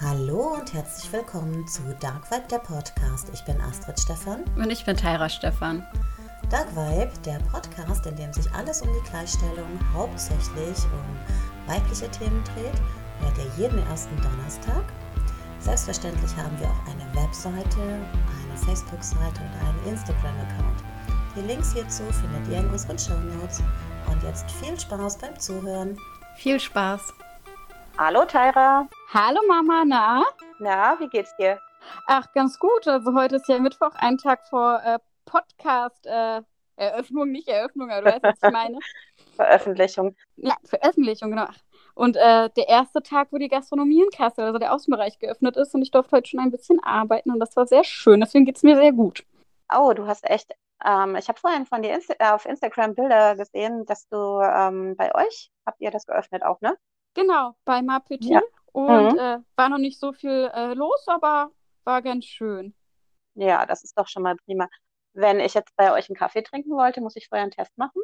Hallo und herzlich willkommen zu Dark Vibe, der Podcast. Ich bin Astrid Stefan. Und ich bin Tyra Stefan. Dark Vibe, der Podcast, in dem sich alles um die Gleichstellung, hauptsächlich um weibliche Themen dreht, hört ihr jeden ersten Donnerstag. Selbstverständlich haben wir auch eine Webseite, eine Facebook-Seite und einen Instagram-Account. Die Links hierzu findet ihr in unseren Show Notes. Und jetzt viel Spaß beim Zuhören. Viel Spaß. Hallo Tyra. Hallo Mama, na? Na, wie geht's dir? Ach, ganz gut. Also heute ist ja Mittwoch, ein Tag vor äh, Podcast äh, Eröffnung, nicht Eröffnung, aber du weißt, was ich meine. Veröffentlichung. Ja, Veröffentlichung, genau. Und äh, der erste Tag, wo die Gastronomie in Kassel, also der Außenbereich geöffnet ist und ich durfte heute schon ein bisschen arbeiten und das war sehr schön. Deswegen geht es mir sehr gut. Oh, du hast echt ähm, ich habe vorhin von dir Insta äh, auf Instagram Bilder gesehen, dass du ähm, bei euch habt ihr das geöffnet auch, ne? Genau, bei Mapetit. Ja. Und mhm. äh, war noch nicht so viel äh, los, aber war ganz schön. Ja, das ist doch schon mal prima. Wenn ich jetzt bei euch einen Kaffee trinken wollte, muss ich vorher einen Test machen?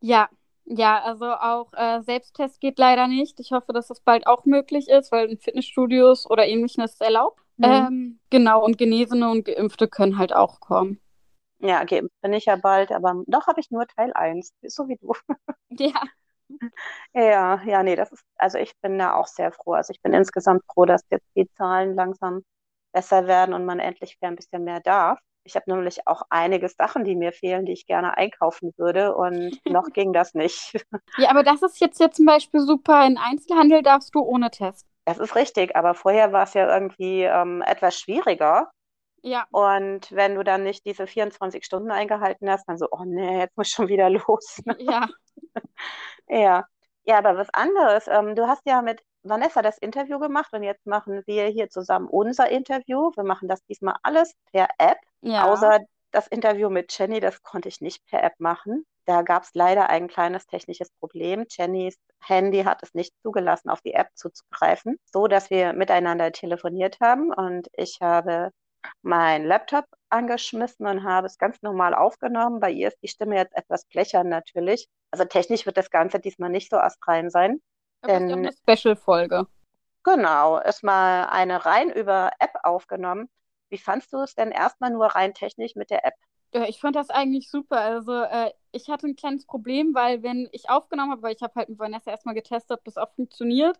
Ja, ja, also auch äh, Selbsttest geht leider nicht. Ich hoffe, dass das bald auch möglich ist, weil in Fitnessstudios oder ähnliches erlaubt. Mhm. Ähm, genau, und Genesene und Geimpfte können halt auch kommen. Ja, geimpft bin ich ja bald, aber noch habe ich nur Teil 1, so wie du. Ja. Ja, ja, nee, das ist, also ich bin da auch sehr froh. Also ich bin insgesamt froh, dass jetzt die Zahlen langsam besser werden und man endlich wieder ein bisschen mehr darf. Ich habe nämlich auch einige Sachen, die mir fehlen, die ich gerne einkaufen würde und noch ging das nicht. Ja, aber das ist jetzt, jetzt zum Beispiel super. In Einzelhandel darfst du ohne Test. Das ist richtig, aber vorher war es ja irgendwie ähm, etwas schwieriger. Ja. Und wenn du dann nicht diese 24 Stunden eingehalten hast, dann so, oh nee, jetzt muss schon wieder los. Ja. ja. Ja, aber was anderes. Ähm, du hast ja mit Vanessa das Interview gemacht und jetzt machen wir hier zusammen unser Interview. Wir machen das diesmal alles per App, ja. außer das Interview mit Jenny, das konnte ich nicht per App machen. Da gab es leider ein kleines technisches Problem. Jennys Handy hat es nicht zugelassen, auf die App zuzugreifen, so dass wir miteinander telefoniert haben und ich habe meinen Laptop angeschmissen und habe es ganz normal aufgenommen. Bei ihr ist die Stimme jetzt etwas blechern natürlich. Also technisch wird das Ganze diesmal nicht so astrein sein. Aber denn, ist ja eine Special-Folge. Genau, ist mal eine rein über App aufgenommen. Wie fandst du es denn erstmal nur rein technisch mit der App? Ja, ich fand das eigentlich super. Also äh, ich hatte ein kleines Problem, weil wenn ich aufgenommen habe, weil ich habe halt mit Vanessa erstmal getestet, ob das auch funktioniert,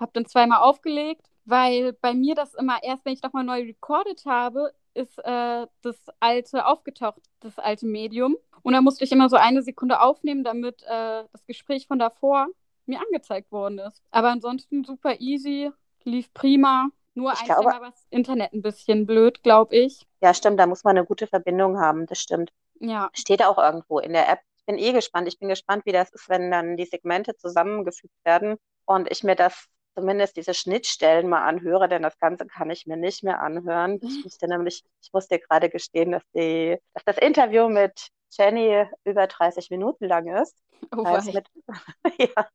habe dann zweimal aufgelegt weil bei mir das immer erst, wenn ich nochmal neu recorded habe, ist äh, das alte aufgetaucht, das alte Medium. Und da musste ich immer so eine Sekunde aufnehmen, damit äh, das Gespräch von davor mir angezeigt worden ist. Aber ansonsten super easy, lief prima. Nur ich einmal war das Internet ein bisschen blöd, glaube ich. Ja, stimmt, da muss man eine gute Verbindung haben, das stimmt. Ja. Steht auch irgendwo in der App. Ich bin eh gespannt. Ich bin gespannt, wie das ist, wenn dann die Segmente zusammengefügt werden und ich mir das zumindest diese Schnittstellen mal anhöre, denn das Ganze kann ich mir nicht mehr anhören. Ich musste nämlich, ich muss dir gerade gestehen, dass, die, dass das Interview mit Jenny über 30 Minuten lang ist. Oh, das, mit, ja,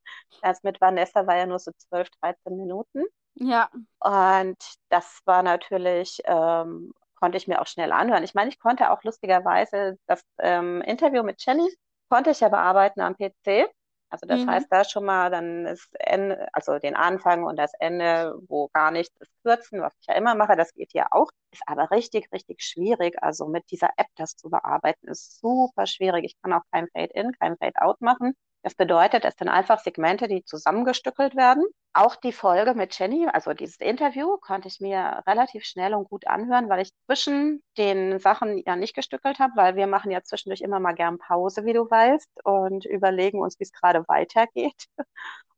das mit Vanessa war ja nur so 12, 13 Minuten. Ja. Und das war natürlich, ähm, konnte ich mir auch schnell anhören. Ich meine, ich konnte auch lustigerweise das ähm, Interview mit Jenny, konnte ich ja bearbeiten am PC. Also das mhm. heißt, da schon mal dann das Ende, also den Anfang und das Ende, wo gar nichts ist, kürzen, was ich ja immer mache, das geht ja auch. Ist aber richtig, richtig schwierig. Also mit dieser App das zu bearbeiten, ist super schwierig. Ich kann auch kein Fade-In, kein Fade-Out machen. Das bedeutet, es sind einfach Segmente, die zusammengestückelt werden. Auch die Folge mit Jenny, also dieses Interview, konnte ich mir relativ schnell und gut anhören, weil ich zwischen den Sachen ja nicht gestückelt habe, weil wir machen ja zwischendurch immer mal gern Pause, wie du weißt, und überlegen uns, wie es gerade weitergeht.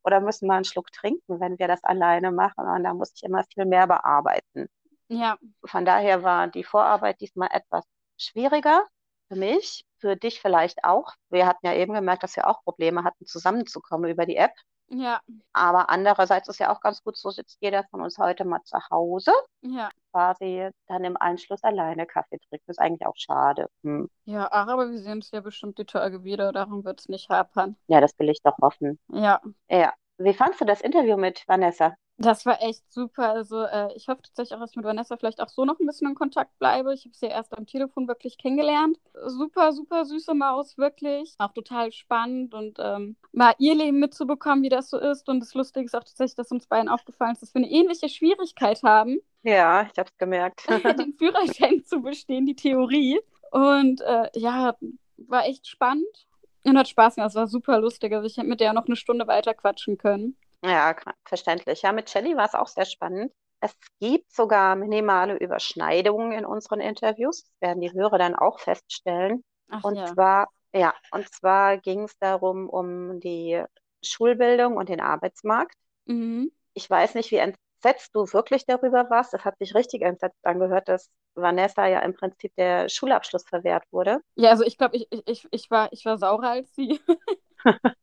Oder müssen mal einen Schluck trinken, wenn wir das alleine machen. Und da muss ich immer viel mehr bearbeiten. Ja. Von daher war die Vorarbeit diesmal etwas schwieriger für mich, für dich vielleicht auch. Wir hatten ja eben gemerkt, dass wir auch Probleme hatten, zusammenzukommen über die App. Ja. Aber andererseits ist ja auch ganz gut, so sitzt jeder von uns heute mal zu Hause. Ja. Quasi dann im Anschluss alleine Kaffee trinken. Ist eigentlich auch schade. Hm. Ja, aber wir sehen es ja bestimmt die Tage wieder. Darum wird es nicht hapern. Ja, das will ich doch hoffen. Ja. Ja. Wie fandst du das Interview mit Vanessa? Das war echt super. Also äh, ich hoffe tatsächlich auch, dass ich mit Vanessa vielleicht auch so noch ein bisschen in Kontakt bleibe. Ich habe sie ja erst am Telefon wirklich kennengelernt. Super, super süße Maus, wirklich. Auch total spannend und ähm, mal ihr Leben mitzubekommen, wie das so ist. Und das Lustige ist auch tatsächlich, dass uns beiden aufgefallen ist, dass wir eine ähnliche Schwierigkeit haben. Ja, ich habe es gemerkt. den Führerschein zu bestehen, die Theorie. Und äh, ja, war echt spannend und hat Spaß gemacht. Es war super lustig. Also ich hätte mit der noch eine Stunde weiter quatschen können. Ja, verständlich. Ja, mit Jenny war es auch sehr spannend. Es gibt sogar minimale Überschneidungen in unseren Interviews. Das werden die Hörer dann auch feststellen. Ach, und ja. zwar, ja, und zwar ging es darum, um die Schulbildung und den Arbeitsmarkt. Mhm. Ich weiß nicht, wie entsetzt du wirklich darüber warst. Es hat sich richtig entsetzt angehört, dass Vanessa ja im Prinzip der Schulabschluss verwehrt wurde. Ja, also ich glaube, ich, ich, ich, war, ich war saurer als sie.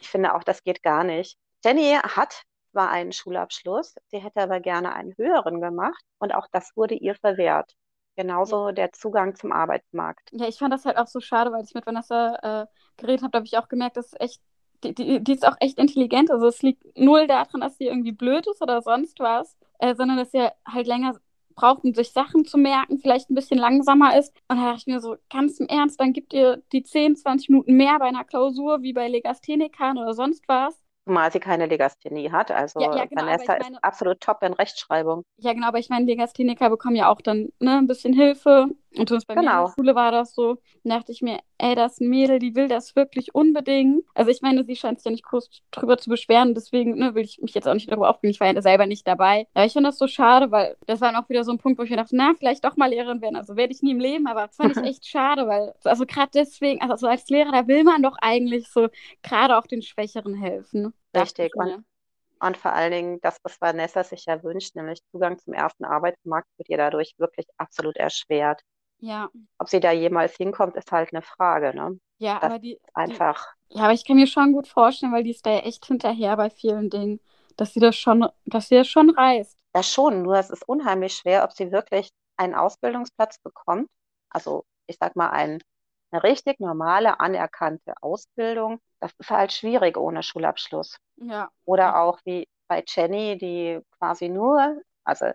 ich finde auch, das geht gar nicht. Jenny hat zwar einen Schulabschluss, sie hätte aber gerne einen höheren gemacht und auch das wurde ihr verwehrt. Genauso ja. der Zugang zum Arbeitsmarkt. Ja, ich fand das halt auch so schade, weil ich mit Vanessa äh, geredet habe, da habe ich auch gemerkt, dass echt, die, die, die, ist auch echt intelligent. Also es liegt null daran, dass sie irgendwie blöd ist oder sonst was, äh, sondern dass sie halt länger braucht, um sich Sachen zu merken, vielleicht ein bisschen langsamer ist. Und da dachte ich mir so, ganz im Ernst, dann gibt ihr die 10, 20 Minuten mehr bei einer Klausur wie bei Legasthenikern oder sonst was. Zumal sie keine Legasthenie hat. Also ja, ja, genau, Vanessa meine, ist absolut top in Rechtschreibung. Ja, genau, aber ich meine, Legastheniker bekommen ja auch dann ne, ein bisschen Hilfe. Und zumindest bei genau. mir in der genau. Schule war das so. Da dachte ich mir, ey, das Mädel, die will das wirklich unbedingt. Also ich meine, sie scheint sich ja nicht groß drüber zu beschweren, deswegen ne, will ich mich jetzt auch nicht darüber aufregen. Ich war ja selber nicht dabei. Aber ich finde das so schade, weil das war dann auch wieder so ein Punkt, wo ich mir dachte, na, vielleicht doch mal Lehrerin werden. Also werde ich nie im Leben, aber das fand ich echt schade, weil, also gerade deswegen, also als Lehrer, da will man doch eigentlich so gerade auch den Schwächeren helfen. Richtig. Und, und vor allen Dingen das, was Vanessa sich ja wünscht, nämlich Zugang zum ersten Arbeitsmarkt, wird ihr dadurch wirklich absolut erschwert. Ja. Ob sie da jemals hinkommt, ist halt eine Frage, ne? Ja, das aber die. Einfach. Die, ja, aber ich kann mir schon gut vorstellen, weil die ist da ja echt hinterher bei vielen Dingen, dass sie das schon, dass sie das schon reißt. Ja, schon, nur es ist unheimlich schwer, ob sie wirklich einen Ausbildungsplatz bekommt. Also, ich sag mal, ein, eine richtig normale, anerkannte Ausbildung. Das ist halt schwierig ohne Schulabschluss. Ja. Oder auch wie bei Jenny, die quasi nur, also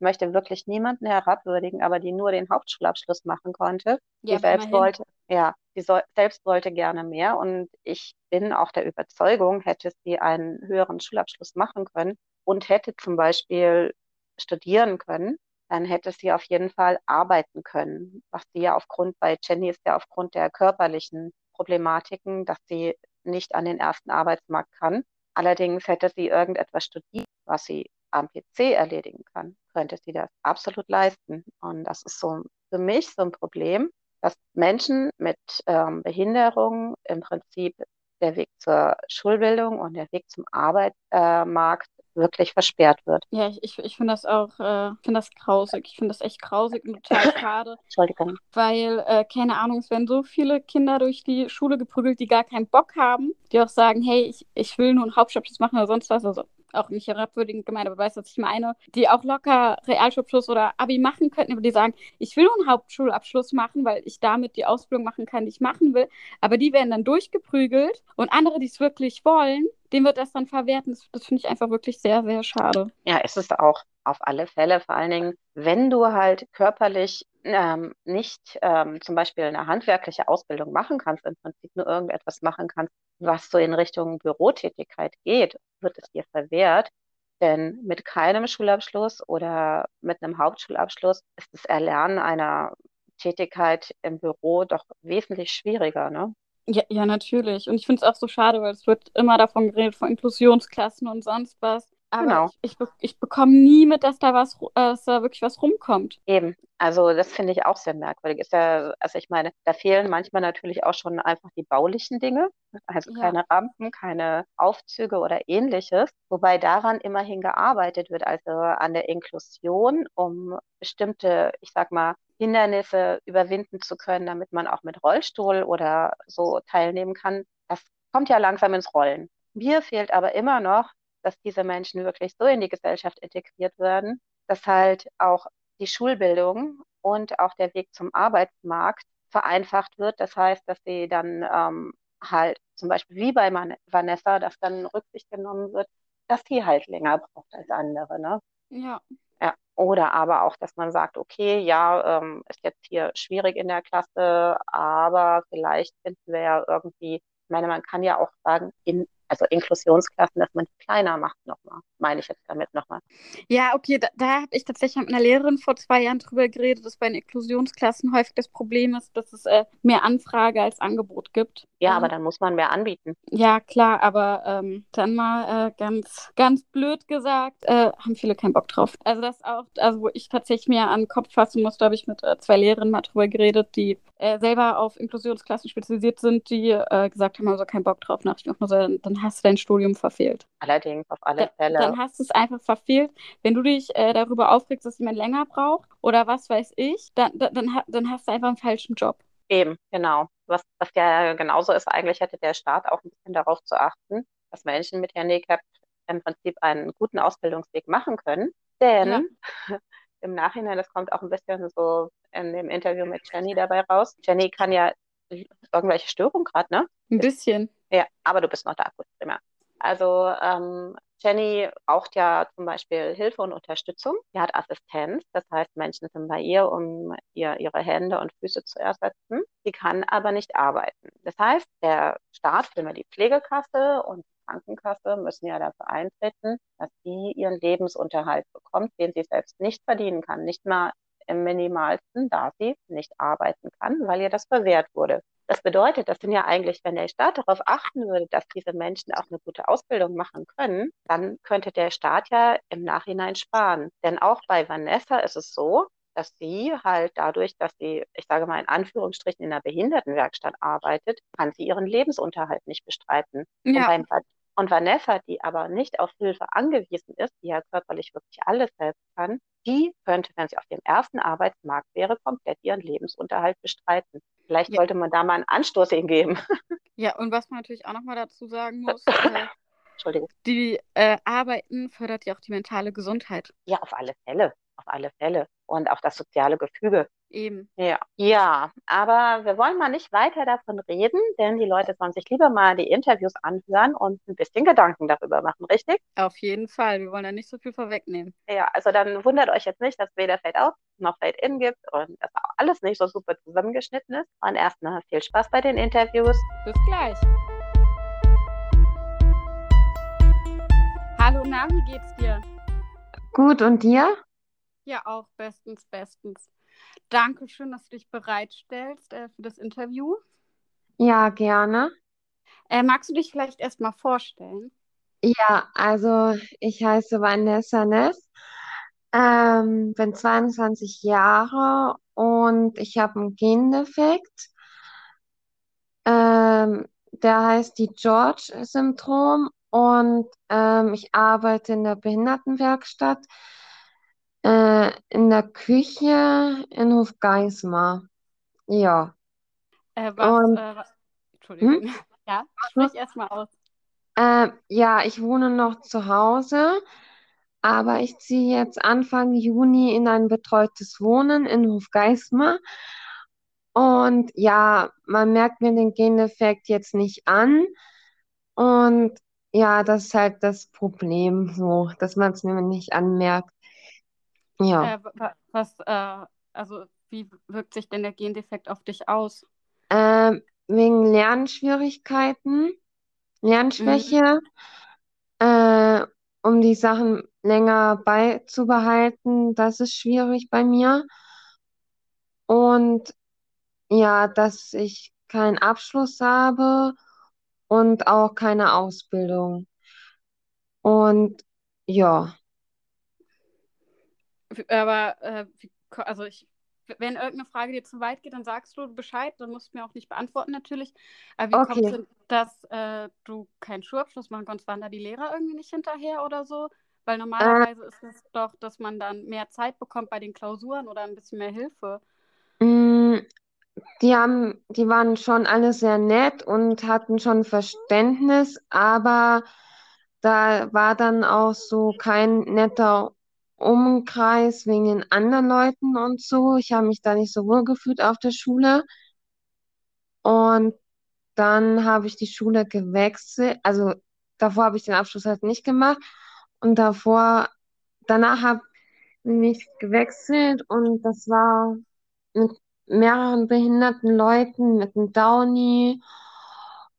möchte wirklich niemanden herabwürdigen, aber die nur den Hauptschulabschluss machen konnte. Ja, die selbst wollte, ja, die so, selbst wollte gerne mehr und ich bin auch der Überzeugung, hätte sie einen höheren Schulabschluss machen können und hätte zum Beispiel studieren können, dann hätte sie auf jeden Fall arbeiten können. Was sie ja aufgrund bei Jenny ist ja aufgrund der körperlichen Problematiken, dass sie nicht an den ersten Arbeitsmarkt kann. Allerdings hätte sie irgendetwas studiert, was sie am PC erledigen kann, könnte sie das absolut leisten. Und das ist so für mich so ein Problem, dass Menschen mit ähm, Behinderung im Prinzip der Weg zur Schulbildung und der Weg zum Arbeitsmarkt wirklich versperrt wird. Ja, ich, ich, ich finde das auch, äh, finde das grausig. Ich finde das echt grausig und total schade. Entschuldigung. Weil, äh, keine Ahnung, es werden so viele Kinder durch die Schule geprügelt, die gar keinen Bock haben, die auch sagen, hey, ich, ich will nur einen Hauptschulabschluss machen oder sonst was. Also auch nicht herabwürdigend gemeint, aber weißt du, was ich meine, die auch locker Realschulabschluss oder Abi machen könnten, aber die sagen, ich will nur einen Hauptschulabschluss machen, weil ich damit die Ausbildung machen kann, die ich machen will. Aber die werden dann durchgeprügelt und andere, die es wirklich wollen, dem wird das dann verwehrt. Das, das finde ich einfach wirklich sehr, sehr schade. Ja, ist es auch auf alle Fälle. Vor allen Dingen, wenn du halt körperlich ähm, nicht ähm, zum Beispiel eine handwerkliche Ausbildung machen kannst, im Prinzip nur irgendetwas machen kannst, was so in Richtung Bürotätigkeit geht, wird es dir verwehrt. Denn mit keinem Schulabschluss oder mit einem Hauptschulabschluss ist das Erlernen einer Tätigkeit im Büro doch wesentlich schwieriger, ne? Ja, ja, natürlich. Und ich finde es auch so schade, weil es wird immer davon geredet, von Inklusionsklassen und sonst was. Aber genau. ich, ich, ich bekomme nie mit, dass da was, äh, dass da wirklich was rumkommt. Eben. Also das finde ich auch sehr merkwürdig. Ist ja, also ich meine, da fehlen manchmal natürlich auch schon einfach die baulichen Dinge. Also ja. keine Rampen, keine Aufzüge oder ähnliches. Wobei daran immerhin gearbeitet wird, also an der Inklusion, um bestimmte, ich sag mal, Hindernisse überwinden zu können, damit man auch mit Rollstuhl oder so teilnehmen kann. Das kommt ja langsam ins Rollen. Mir fehlt aber immer noch dass diese Menschen wirklich so in die Gesellschaft integriert werden, dass halt auch die Schulbildung und auch der Weg zum Arbeitsmarkt vereinfacht wird. Das heißt, dass sie dann ähm, halt zum Beispiel wie bei Vanessa, dass dann Rücksicht genommen wird dass die halt länger braucht als andere, ne? Ja. Ja, oder aber auch, dass man sagt, okay, ja, ähm, ist jetzt hier schwierig in der Klasse, aber vielleicht finden wir ja irgendwie, ich meine, man kann ja auch sagen, in also Inklusionsklassen, dass man die kleiner macht nochmal, meine ich jetzt damit nochmal. Ja, okay, da, da habe ich tatsächlich mit einer Lehrerin vor zwei Jahren drüber geredet, dass bei den Inklusionsklassen häufig das Problem ist, dass es äh, mehr Anfrage als Angebot gibt. Ja, ähm, aber dann muss man mehr anbieten. Ja, klar, aber ähm, dann mal äh, ganz, ganz blöd gesagt, äh, haben viele keinen Bock drauf. Also das auch, also wo ich tatsächlich mir an den Kopf fassen musste, habe ich mit äh, zwei Lehrerinnen mal drüber geredet, die äh, selber auf Inklusionsklassen spezialisiert sind, die äh, gesagt haben, also keinen Bock drauf. Nach ich auch nur so, dann hast du dein Studium verfehlt. Allerdings, auf alle Fälle. Dann hast du es einfach verfehlt. Wenn du dich äh, darüber aufregst, dass jemand länger braucht oder was weiß ich, dann, dann, dann, dann hast du einfach einen falschen Job. Eben, genau. Was, was ja genauso ist, eigentlich hätte der Staat auch ein bisschen darauf zu achten, dass Menschen mit Handicap im Prinzip einen guten Ausbildungsweg machen können. Denn ja. im Nachhinein, das kommt auch ein bisschen so in dem Interview mit Jenny dabei raus. Jenny kann ja irgendwelche Störungen gerade, ne? Ein bisschen. Ja, aber du bist noch da, gut, prima. Also ähm, Jenny braucht ja zum Beispiel Hilfe und Unterstützung. Sie hat Assistenz, das heißt, Menschen sind bei ihr, um ihr ihre Hände und Füße zu ersetzen. Sie kann aber nicht arbeiten. Das heißt, der Staat, vielmehr die Pflegekasse und die Krankenkasse müssen ja dafür eintreten, dass sie ihren Lebensunterhalt bekommt, den sie selbst nicht verdienen kann, nicht mal im minimalsten, da sie nicht arbeiten kann, weil ihr das verwehrt wurde. Das bedeutet, das sind ja eigentlich, wenn der Staat darauf achten würde, dass diese Menschen auch eine gute Ausbildung machen können, dann könnte der Staat ja im Nachhinein sparen. Denn auch bei Vanessa ist es so, dass sie halt dadurch, dass sie, ich sage mal in Anführungsstrichen, in einer Behindertenwerkstatt arbeitet, kann sie ihren Lebensunterhalt nicht bestreiten. Ja. Und, beim, und Vanessa, die aber nicht auf Hilfe angewiesen ist, die ja körperlich wirklich alles selbst kann, die könnte, wenn sie auf dem ersten Arbeitsmarkt wäre, komplett ihren Lebensunterhalt bestreiten. Vielleicht ja. sollte man da mal einen Anstoß hingeben. Ja, und was man natürlich auch nochmal dazu sagen muss, äh, Entschuldigung. die äh, Arbeiten fördert ja auch die mentale Gesundheit. Ja, auf alle Fälle auf alle Fälle. Und auch das soziale Gefüge. Eben. Ja. ja, aber wir wollen mal nicht weiter davon reden, denn die Leute sollen sich lieber mal die Interviews anhören und ein bisschen Gedanken darüber machen, richtig? Auf jeden Fall. Wir wollen da nicht so viel vorwegnehmen. Ja, also dann wundert euch jetzt nicht, dass weder Fade Out noch Fade In gibt und dass auch alles nicht so super zusammengeschnitten ist. Und erstmal viel Spaß bei den Interviews. Bis gleich. Hallo, Na, wie geht's dir? Gut, und dir? Ja, auch bestens, bestens. Danke schön, dass du dich bereitstellst äh, für das Interview. Ja, gerne. Äh, magst du dich vielleicht erstmal vorstellen? Ja, also ich heiße Vanessa Ness, ähm, bin 22 Jahre und ich habe einen Gendefekt. Ähm, der heißt die George-Syndrom und ähm, ich arbeite in der Behindertenwerkstatt äh, in der Küche in Hofgeismar. Ja. Äh, was, Und, äh, Entschuldigung. Hm? Ja, sprich erstmal aus. Äh, ja, ich wohne noch zu Hause, aber ich ziehe jetzt Anfang Juni in ein betreutes Wohnen in Hofgeismar. Und ja, man merkt mir den Geneffekt jetzt nicht an. Und ja, das ist halt das Problem, so, dass man es mir nicht anmerkt. Ja. Äh, was, äh, also wie wirkt sich denn der Gendefekt auf dich aus? Ähm, wegen Lernschwierigkeiten, Lernschwäche, mhm. äh, um die Sachen länger beizubehalten, das ist schwierig bei mir. Und ja, dass ich keinen Abschluss habe und auch keine Ausbildung. Und ja. Aber äh, also ich, wenn irgendeine Frage dir zu weit geht, dann sagst du Bescheid, dann musst du mir auch nicht beantworten natürlich. Aber wie okay. kommt es, dass äh, du keinen Schulabschluss machen konntest? Waren da die Lehrer irgendwie nicht hinterher oder so? Weil normalerweise äh, ist es doch, dass man dann mehr Zeit bekommt bei den Klausuren oder ein bisschen mehr Hilfe. Mm, die haben, die waren schon alle sehr nett und hatten schon Verständnis, aber da war dann auch so kein netter Umkreis wegen den anderen Leuten und so. Ich habe mich da nicht so wohl gefühlt auf der Schule. Und dann habe ich die Schule gewechselt. Also davor habe ich den Abschluss halt nicht gemacht. Und davor, danach habe ich gewechselt und das war mit mehreren behinderten Leuten, mit einem Downy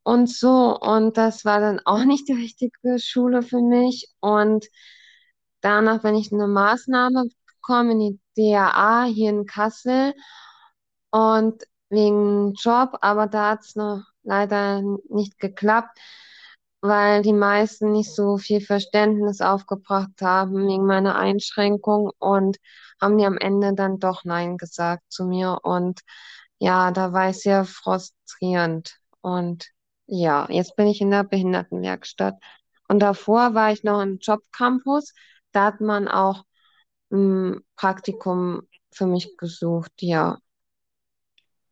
und so. Und das war dann auch nicht die richtige Schule für mich. Und danach bin ich eine Maßnahme gekommen in die DAA hier in Kassel und wegen Job, aber da hat es noch leider nicht geklappt, weil die meisten nicht so viel Verständnis aufgebracht haben wegen meiner Einschränkung und haben die am Ende dann doch Nein gesagt zu mir. Und ja, da war ich sehr frustrierend. Und ja, jetzt bin ich in der Behindertenwerkstatt. Und davor war ich noch im Jobcampus. Da hat man auch ein Praktikum für mich gesucht, ja.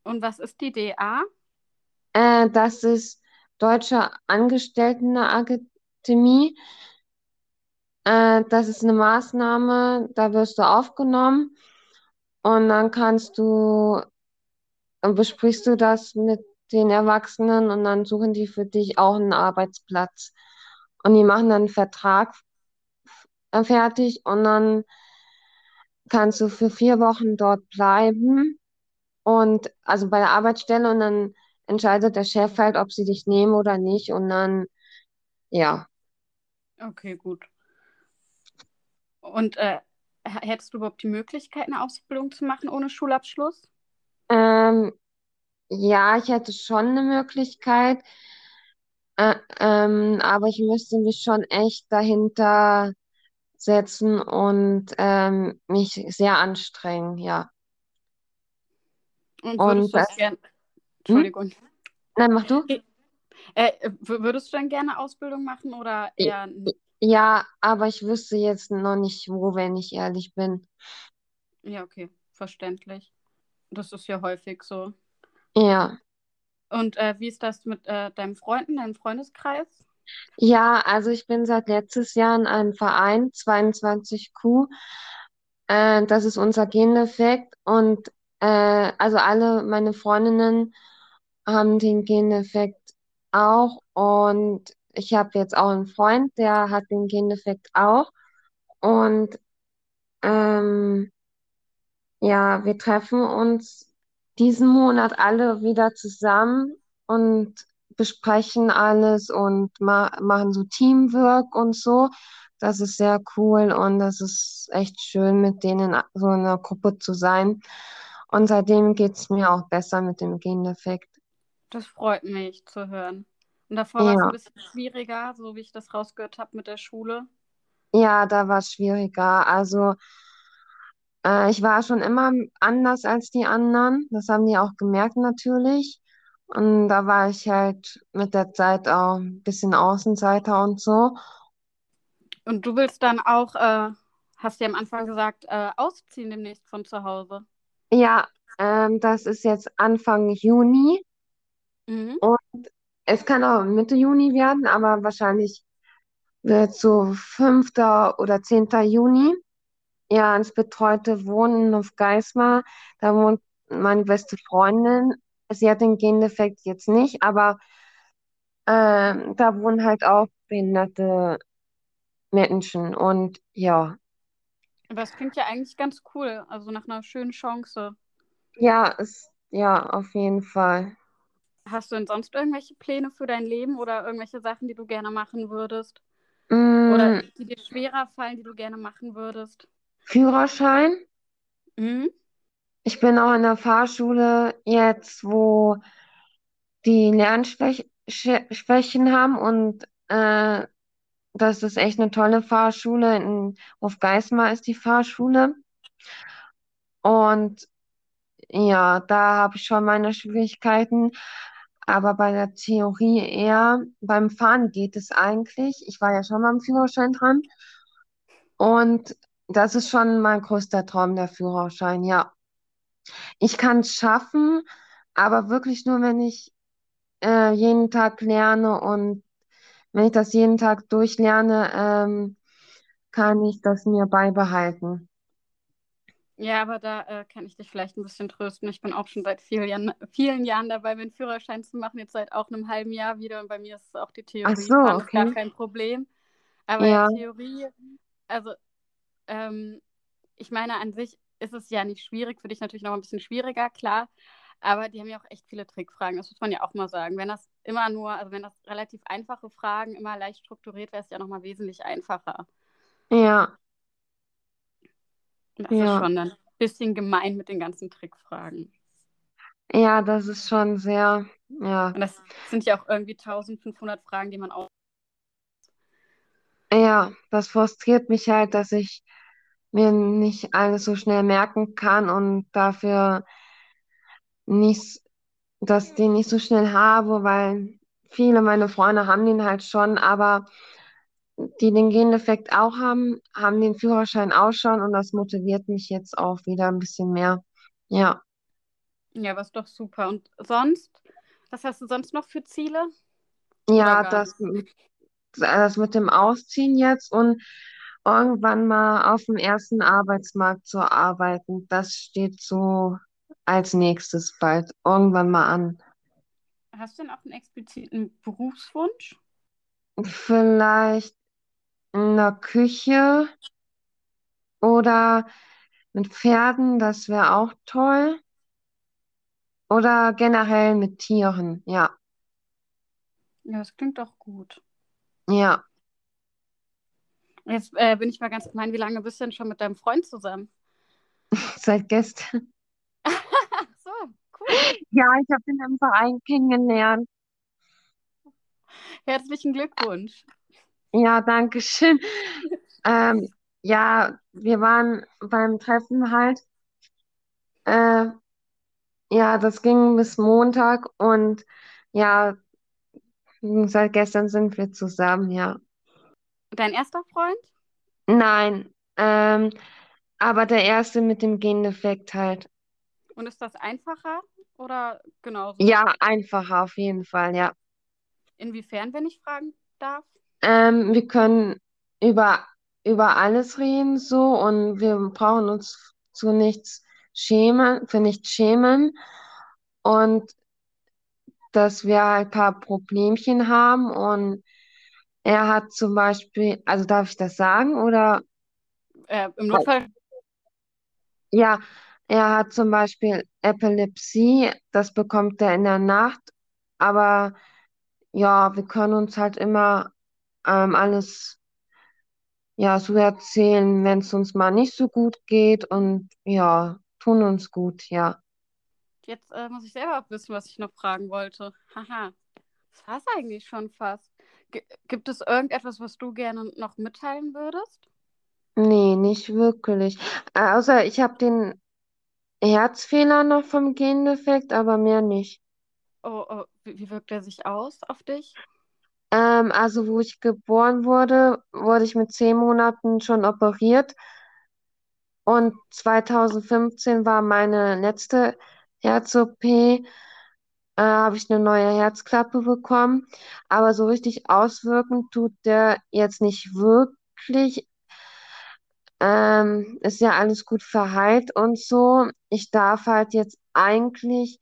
Und was ist die DA? Äh, das ist Deutsche Angestelltenakademie. Äh, das ist eine Maßnahme, da wirst du aufgenommen und dann kannst du, besprichst du das mit den Erwachsenen und dann suchen die für dich auch einen Arbeitsplatz. Und die machen dann einen Vertrag fertig und dann kannst du für vier Wochen dort bleiben und also bei der Arbeitsstelle und dann entscheidet der Chef halt, ob sie dich nehmen oder nicht und dann, ja. Okay, gut. Und äh, hättest du überhaupt die Möglichkeit, eine Ausbildung zu machen ohne Schulabschluss? Ähm, ja, ich hätte schon eine Möglichkeit, äh, ähm, aber ich müsste mich schon echt dahinter setzen und ähm, mich sehr anstrengen, ja. Und würdest Und du gerne. hm? Entschuldigung. Nein, mach du? Äh, w- würdest du dann gerne Ausbildung machen oder eher. Ja, aber ich wüsste jetzt noch nicht, wo, wenn ich ehrlich bin. Ja, okay, verständlich. Das ist ja häufig so. Ja. Und äh, wie ist das mit äh, deinen Freunden, deinem Freundeskreis? Ja, also ich bin seit letztes Jahr in einem Verein, 22Q. Äh, das ist unser Gendefekt. Und äh, also alle meine Freundinnen haben den Gendefekt auch. Und ich habe jetzt auch einen Freund, der hat den Gendefekt auch. Und ähm, ja, wir treffen uns diesen Monat alle wieder zusammen und besprechen alles und ma machen so Teamwork und so. Das ist sehr cool und das ist echt schön, mit denen in so einer Gruppe zu sein. Und seitdem geht es mir auch besser mit dem Gendefekt. Das freut mich zu hören. Und davor war es ein Ja, bisschen schwieriger, so wie ich das rausgehört habe mit der Schule. ja, da war es schwieriger. Also Äh, ich war schon immer anders als die anderen. Das haben die auch gemerkt natürlich. Und da war ich halt mit der Zeit auch ein bisschen Außenseiter und so. Und du willst dann auch, äh, hast du ja am Anfang gesagt, äh, ausziehen demnächst von zu Hause. Ja, ähm, das ist jetzt Anfang Juni. Mhm. Und es kann auch Mitte Juni werden, aber wahrscheinlich wird so 5. oder 10. Juni. Ja, ins betreute Wohnen auf Geismar. Da wohnt meine beste Freundin. Sie hat den Gendefekt jetzt nicht, aber ähm, da wohnen halt auch behinderte Menschen. Und ja, Aber das klingt ja eigentlich ganz cool, also nach einer schönen Chance. ja, ist, ja, auf jeden Fall. Hast du denn sonst irgendwelche Pläne für dein Leben oder irgendwelche Sachen, die du gerne machen würdest? Oder Mm, die dir schwerer fallen, die du gerne machen würdest? Führerschein. Mhm. Ich bin auch in der Fahrschule jetzt, wo die Lernschwächen haben und äh, das ist echt eine tolle Fahrschule. In Hofgeismar ist die Fahrschule. Und ja, da habe ich schon meine Schwierigkeiten. Aber bei der Theorie eher, beim Fahren geht es eigentlich. Ich war ja schon mal am Führerschein dran. Und das ist schon mein größter Traum, der Führerschein. Ja, ich kann es schaffen, aber wirklich nur, wenn ich äh, jeden Tag lerne und wenn ich das jeden Tag durchlerne, ähm, kann ich das mir beibehalten. Ja, aber da äh, kann ich dich vielleicht ein bisschen trösten. Ich bin auch schon seit vielen Jahren, vielen Jahren dabei, meinen Führerschein zu machen. Jetzt seit auch einem halben Jahr wieder. Und bei mir ist es auch die Theorie. Ach so, ist gar okay. kein Problem. Aber Ja, Theorie, also ähm, ich meine, an sich ist es ja nicht schwierig. Für dich natürlich noch ein bisschen schwieriger, klar. Aber die haben ja auch echt viele Trickfragen. Das muss man ja auch mal sagen. Wenn das immer nur, also wenn das relativ einfache Fragen immer leicht strukturiert wäre, ist es ja nochmal wesentlich einfacher. ja, Das ist ja. schon dann ein bisschen gemein mit den ganzen Trickfragen. Ja, das ist schon sehr, ja. Und das sind ja auch irgendwie 1500 Fragen, die man auch. Ja, das frustriert mich halt, dass ich mir nicht alles so schnell merken kann und dafür nicht, dass den nicht so schnell habe, weil viele meiner Freunde haben den halt schon, aber die den Gendefekt auch haben, haben den Führerschein auch schon und das motiviert mich jetzt auch wieder ein bisschen mehr. Ja, Ja, ist doch super. Und sonst? Was hast du sonst noch für Ziele? ja, das, das mit dem Ausziehen jetzt und irgendwann mal auf dem ersten Arbeitsmarkt zu arbeiten, das steht so als nächstes bald irgendwann mal an. Hast du denn auch einen expliziten Berufswunsch? Vielleicht in der Küche oder mit Pferden, das wäre auch toll. Oder generell mit Tieren, ja, Ja, das klingt doch gut. ja. Jetzt äh, bin ich mal ganz gemein, wie lange bist du denn schon mit deinem Freund zusammen? Seit gestern. So, cool. Ja, ich habe ihn im Verein kennengelernt. Herzlichen Glückwunsch. Ja, danke schön. Ähm, ja, wir waren beim Treffen halt. Äh, ja, das ging bis Montag und ja, seit gestern sind wir zusammen, ja. Dein erster Freund? Nein, ähm, aber der erste mit dem Gendefekt halt. Und ist das einfacher oder genauso? Ja, einfacher auf jeden Fall, ja. Inwiefern, wenn ich fragen darf? Ähm, wir können über, über alles reden so und wir brauchen uns zu nichts schämen, für nichts schämen und dass wir halt ein paar Problemchen haben und er hat zum Beispiel, also darf ich das sagen oder? Äh, Im Notfall. Ja, er hat zum Beispiel Epilepsie, das bekommt er in der Nacht, aber ja, wir können uns halt immer ähm, alles ja so erzählen, wenn es uns mal nicht so gut geht und ja, tun uns gut, ja. Jetzt äh, muss ich selber auch wissen, was ich noch fragen wollte. Haha, das war's eigentlich schon fast. Gibt es irgendetwas, was du gerne noch mitteilen würdest? Nee, nicht wirklich. Äh, außer ich habe den Herzfehler noch vom Gendefekt, aber mehr nicht. Oh, oh, wie, wie wirkt er sich aus auf dich? Ähm, also wo ich geboren wurde, wurde ich mit zehn Monaten schon operiert und 2015 war meine letzte Herz-OP, äh, habe ich eine neue Herzklappe bekommen, aber so richtig auswirken tut der jetzt nicht wirklich. Ähm, ist ja alles gut verheilt und so. Ich darf halt jetzt eigentlich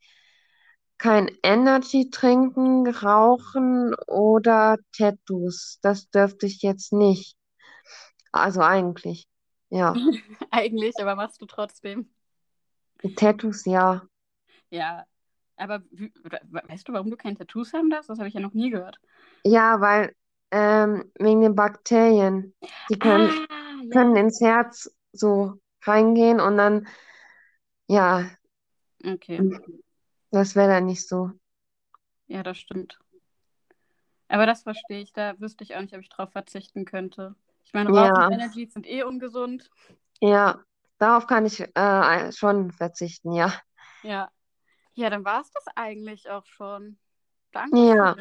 kein Energy trinken, rauchen oder Tattoos. Das dürfte ich jetzt nicht. Also eigentlich, ja. Eigentlich, aber machst du trotzdem. Tattoos, ja. Ja, aber wie, weißt du, warum du keine Tattoos haben darfst? Das habe ich ja noch nie gehört. Ja, weil ähm, wegen den Bakterien. Die können, Ah, ja. können ins Herz so reingehen und dann, ja, Okay, das wäre dann nicht so. ja, das stimmt. Aber das verstehe ich. Da wüsste ich auch nicht, ob ich drauf verzichten könnte. Ich meine, Rauch Ja. und Energies sind eh ungesund. Ja, darauf kann ich äh, schon verzichten, ja. Ja. Ja, dann war es das eigentlich auch schon. Danke. Ja.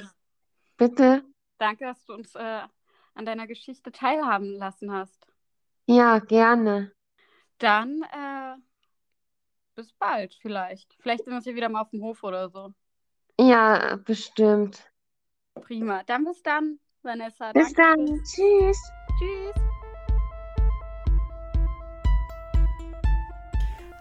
Bitte? Danke, dass du uns äh, an deiner Geschichte teilhaben lassen hast. Ja, gerne. Dann äh, bis bald vielleicht. Vielleicht sehen wir uns hier wieder mal auf dem Hof oder so. Ja, bestimmt. Prima. Dann bis dann, Vanessa. Bis Dankeschön. dann. Tschüss. Tschüss.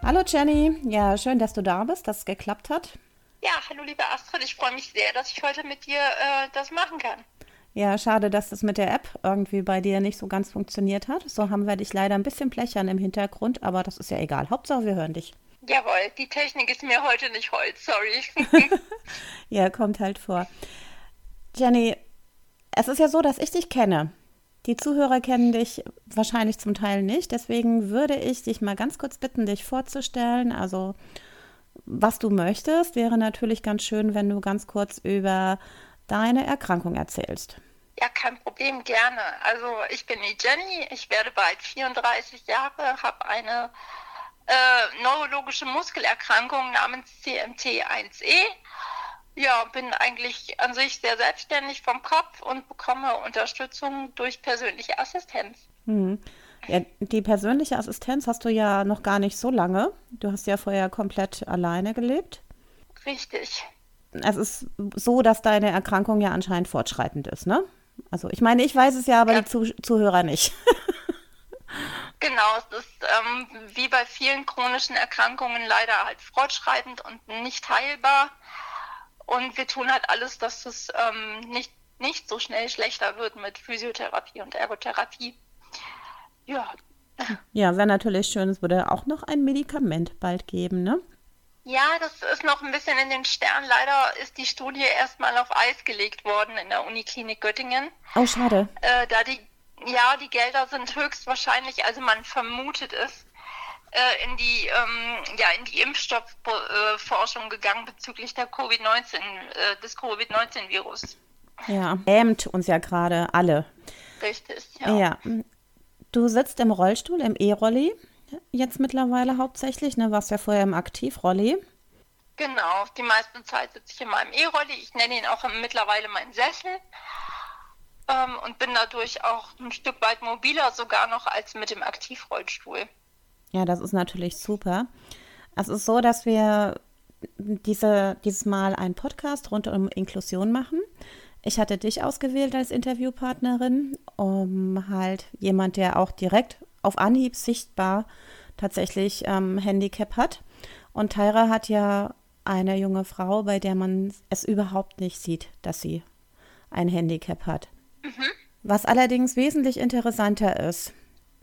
Hallo Jenny, ja, schön, dass du da bist, dass es geklappt hat. Ja, hallo liebe Astrid, ich freue mich sehr, dass ich heute mit dir äh, das machen kann. Ja, schade, dass das mit der App irgendwie bei dir nicht so ganz funktioniert hat. So haben wir dich leider ein bisschen blechern im Hintergrund, aber das ist ja egal. Hauptsache, wir hören dich. Jawohl, die Technik ist mir heute nicht holz, sorry. ja, kommt halt vor. Jenny, es ist ja so, dass ich dich kenne. Die Zuhörer kennen dich wahrscheinlich zum Teil nicht. Deswegen würde ich dich mal ganz kurz bitten, dich vorzustellen. Also, was du möchtest, wäre natürlich ganz schön, wenn du ganz kurz über deine Erkrankung erzählst. Ja, kein Problem, gerne. Also, ich bin die Jenny, ich werde bald 34 Jahre, habe eine äh, neurologische Muskelerkrankung namens CMT1E ja, bin eigentlich an sich sehr selbstständig vom Kopf und bekomme Unterstützung durch persönliche Assistenz. Mhm. Ja, die persönliche Assistenz hast du ja noch gar nicht so lange. Du hast ja vorher komplett alleine gelebt. Richtig. Es ist so, dass deine Erkrankung ja anscheinend fortschreitend ist, ne? Also ich meine, ich weiß es ja, aber ja. die Zuh Zuhörer nicht. genau, es ist ähm, wie bei vielen chronischen Erkrankungen leider halt fortschreitend und nicht heilbar. Und wir tun halt alles, dass es ähm, nicht, nicht so schnell schlechter wird mit Physiotherapie und Ergotherapie. Ja. Ja, wäre natürlich schön, es würde auch noch ein Medikament bald geben, ne? Ja, das ist noch ein bisschen in den Sternen. Leider ist die Studie erstmal auf Eis gelegt worden in der Uniklinik Göttingen. Oh, schade. Äh, da die, ja, die Gelder sind höchstwahrscheinlich, also man vermutet es, äh, in die ähm, ja in die Impfstoffforschung gegangen bezüglich der Covid-19 äh, des Covid-19-Virus. Ja, lähmt uns ja gerade alle. Richtig, ja. Ja. Du sitzt im Rollstuhl, im E-Rolli, jetzt mittlerweile hauptsächlich, ne? Warst ja vorher im Aktivrolli. Genau, die meiste Zeit sitze ich in meinem E-Rolli. Ich nenne ihn auch mittlerweile meinen Sessel. Ähm, und bin dadurch auch ein Stück weit mobiler sogar noch als mit dem Aktivrollstuhl. Ja, das ist natürlich super. Es ist so, dass wir diese, dieses Mal einen Podcast rund um Inklusion machen. Ich hatte dich ausgewählt als Interviewpartnerin, um halt jemand, der auch direkt auf Anhieb sichtbar tatsächlich ähm, Handicap hat. Und Tyra hat ja eine junge Frau, bei der man es überhaupt nicht sieht, dass sie ein Handicap hat. Mhm. Was allerdings wesentlich interessanter ist,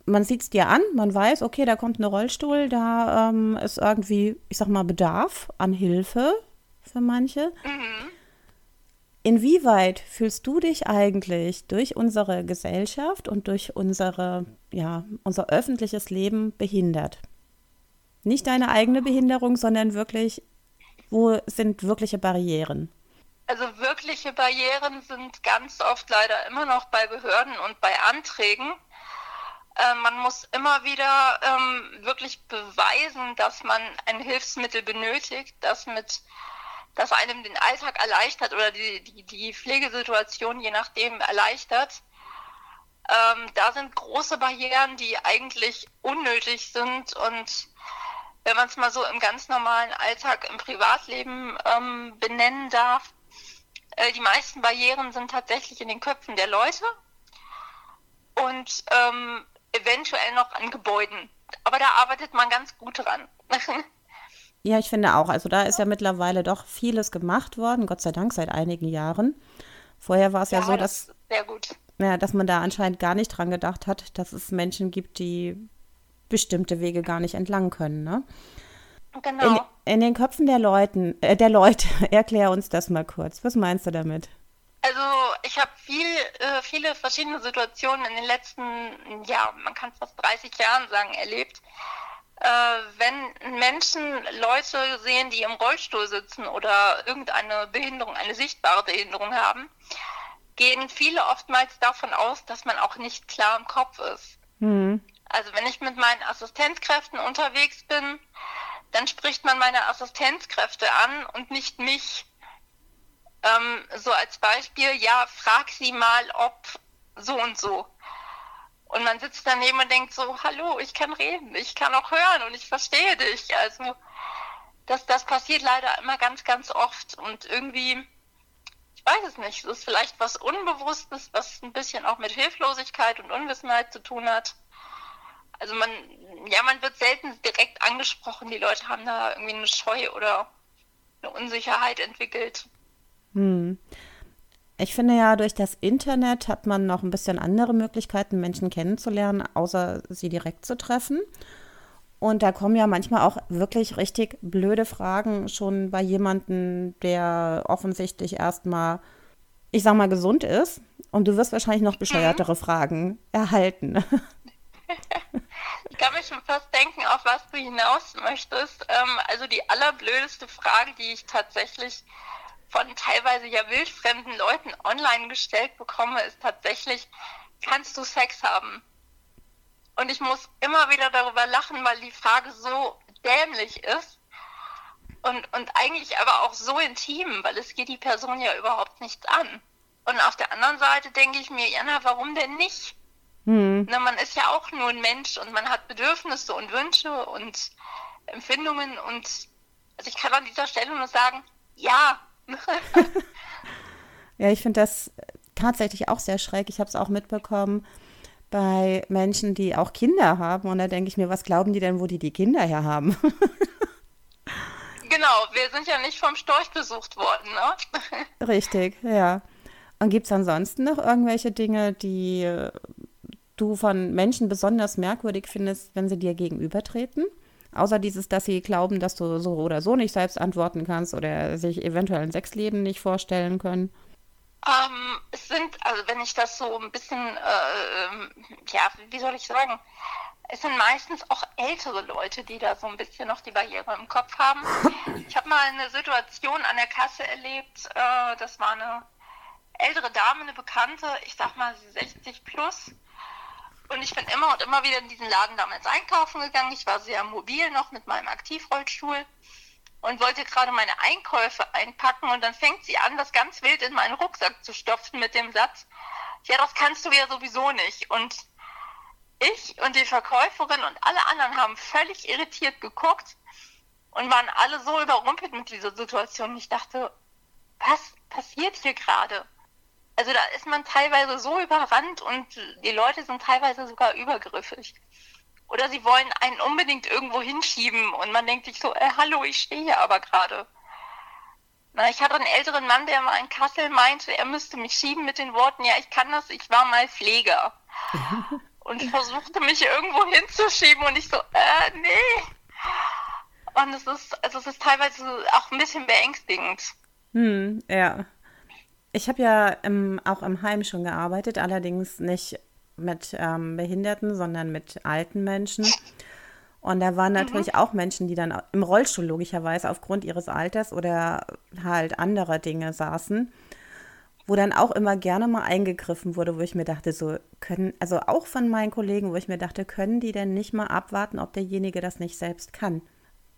man sieht es dir an, man weiß, okay, da kommt ein Rollstuhl, da ähm, ist irgendwie, ich sag mal, Bedarf an Hilfe für manche. Mhm. Inwieweit fühlst du dich eigentlich durch unsere Gesellschaft und durch unsere, ja, unser öffentliches Leben behindert? Nicht deine eigene Behinderung, sondern wirklich, wo sind wirkliche Barrieren? Also wirkliche Barrieren sind ganz oft leider immer noch bei Behörden und bei Anträgen. Äh, man muss immer wieder ähm, wirklich beweisen, dass man ein Hilfsmittel benötigt, das mit das einem den Alltag erleichtert oder die, die, die Pflegesituation je nachdem erleichtert. Ähm, da sind große Barrieren, die eigentlich unnötig sind und wenn man es mal so im ganz normalen Alltag im Privatleben ähm, benennen darf, äh, die meisten Barrieren sind tatsächlich in den Köpfen der Leute. Und ähm, eventuell noch an Gebäuden. Aber da arbeitet man ganz gut dran. ja, ich finde auch. Also da ist ja mittlerweile doch vieles gemacht worden, Gott sei Dank seit einigen Jahren. Vorher war es ja, ja, so, dass, das sehr gut. Ja, dass man da anscheinend gar nicht dran gedacht hat, dass es Menschen gibt, die bestimmte Wege gar nicht entlang können. Ne? Genau. In, in, den Köpfen der, Leuten, äh, der Leute, erklär uns das mal kurz. Was meinst du damit? Also ich habe viel, äh, viele verschiedene Situationen in den letzten, ja, man kann fast 30 Jahren sagen, erlebt. Äh, wenn Menschen Leute sehen, die im Rollstuhl sitzen oder irgendeine Behinderung, eine sichtbare Behinderung haben, gehen viele oftmals davon aus, dass man auch nicht klar im Kopf ist. Mhm. Also wenn ich mit meinen Assistenzkräften unterwegs bin, dann spricht man meine Assistenzkräfte an und nicht mich. Ähm, so als Beispiel, ja, frag sie mal, ob so und so. Und man sitzt daneben und denkt so, hallo, ich kann reden, ich kann auch hören und ich verstehe dich. Also das, das passiert leider immer ganz, ganz oft. Und irgendwie, ich weiß es nicht, es ist vielleicht was Unbewusstes, was ein bisschen auch mit Hilflosigkeit und Unwissenheit zu tun hat. Also man, ja, man wird selten direkt angesprochen. Die Leute haben da irgendwie eine Scheu oder eine Unsicherheit entwickelt. Hm. Ich finde ja, durch das Internet hat man noch ein bisschen andere Möglichkeiten, Menschen kennenzulernen, außer sie direkt zu treffen. Und da kommen ja manchmal auch wirklich richtig blöde Fragen schon bei jemandem, der offensichtlich erstmal, ich sag mal, gesund ist. Und du wirst wahrscheinlich noch bescheuertere mhm. Fragen erhalten. Ich kann mir schon fast denken, auf was du hinaus möchtest. Ähm, also die allerblödeste Frage, die ich tatsächlich von teilweise ja wildfremden Leuten online gestellt bekomme, ist tatsächlich, kannst du Sex haben? Und ich muss immer wieder darüber lachen, weil die Frage so dämlich ist und, und eigentlich aber auch so intim, weil es geht die Person ja überhaupt nichts an. Und auf der anderen Seite denke ich mir, Jana, warum denn nicht? Hm. Na, man ist ja auch nur ein Mensch und man hat Bedürfnisse und Wünsche und Empfindungen und also ich kann an dieser Stelle nur sagen, ja, ja, ich finde das tatsächlich auch sehr schräg. Ich habe es auch mitbekommen bei Menschen, die auch Kinder haben. Und da denke ich mir, was glauben die denn, wo die die Kinder her haben? genau, wir sind ja nicht vom Storch besucht worden, ne? Richtig, ja. Und gibt es ansonsten noch irgendwelche Dinge, die du von Menschen besonders merkwürdig findest, wenn sie dir gegenübertreten? Außer dieses, dass sie glauben, dass du so oder so nicht selbst antworten kannst oder sich eventuell ein Sexleben nicht vorstellen können? Ähm, es sind, also wenn ich das so ein bisschen, äh, ja, wie soll ich sagen, es sind meistens auch ältere Leute, die da so ein bisschen noch die Barriere im Kopf haben. Ich habe mal eine Situation an der Kasse erlebt, äh, das war eine ältere Dame, eine Bekannte, ich sag mal 60 plus, und ich bin immer und immer wieder in diesen Laden damals einkaufen gegangen. Ich war sehr mobil noch mit meinem Aktivrollstuhl und wollte gerade meine Einkäufe einpacken und dann fängt sie an, das ganz wild in meinen Rucksack zu stopfen mit dem Satz, ja, das kannst du ja sowieso nicht. Und ich und die Verkäuferin und alle anderen haben völlig irritiert geguckt und waren alle so überrumpelt mit dieser Situation. Ich dachte, was passiert hier gerade? Also da ist man teilweise so überrannt und die Leute sind teilweise sogar übergriffig. Oder sie wollen einen unbedingt irgendwo hinschieben und man denkt sich so, äh, hallo, ich stehe hier aber gerade. Na, ich hatte einen älteren Mann, der mal in Kassel meinte, er müsste mich schieben mit den Worten, ja, ich kann das, ich war mal Pfleger. und versuchte mich irgendwo hinzuschieben und ich so, äh, nee. Und es ist, also es ist teilweise auch ein bisschen beängstigend. Hm, ja. Ich habe ja im, auch im Heim schon gearbeitet, allerdings nicht mit ähm, Behinderten, sondern mit alten Menschen. Und da waren natürlich mhm. auch Menschen, die dann im Rollstuhl logischerweise aufgrund ihres Alters oder halt anderer Dinge saßen, wo dann auch immer gerne mal eingegriffen wurde, wo ich mir dachte, so können, also auch von meinen Kollegen, wo ich mir dachte, können die denn nicht mal abwarten, ob derjenige das nicht selbst kann?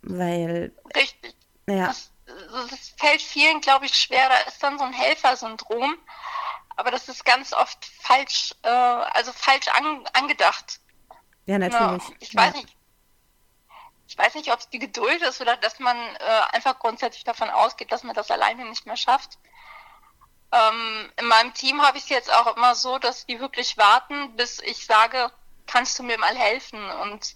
Weil. Richtig. Ja. Das das fällt vielen, glaube ich, schwer. Da ist dann so ein Helfersyndrom. Aber das ist ganz oft falsch, äh, also falsch an, angedacht. Ja, natürlich. Ja, ich weiß nicht. Ich weiß nicht, ob es die Geduld ist oder dass man äh, einfach grundsätzlich davon ausgeht, dass man das alleine nicht mehr schafft. Ähm, in meinem Team habe ich es jetzt auch immer so, dass die wirklich warten, bis ich sage, kannst du mir mal helfen? Und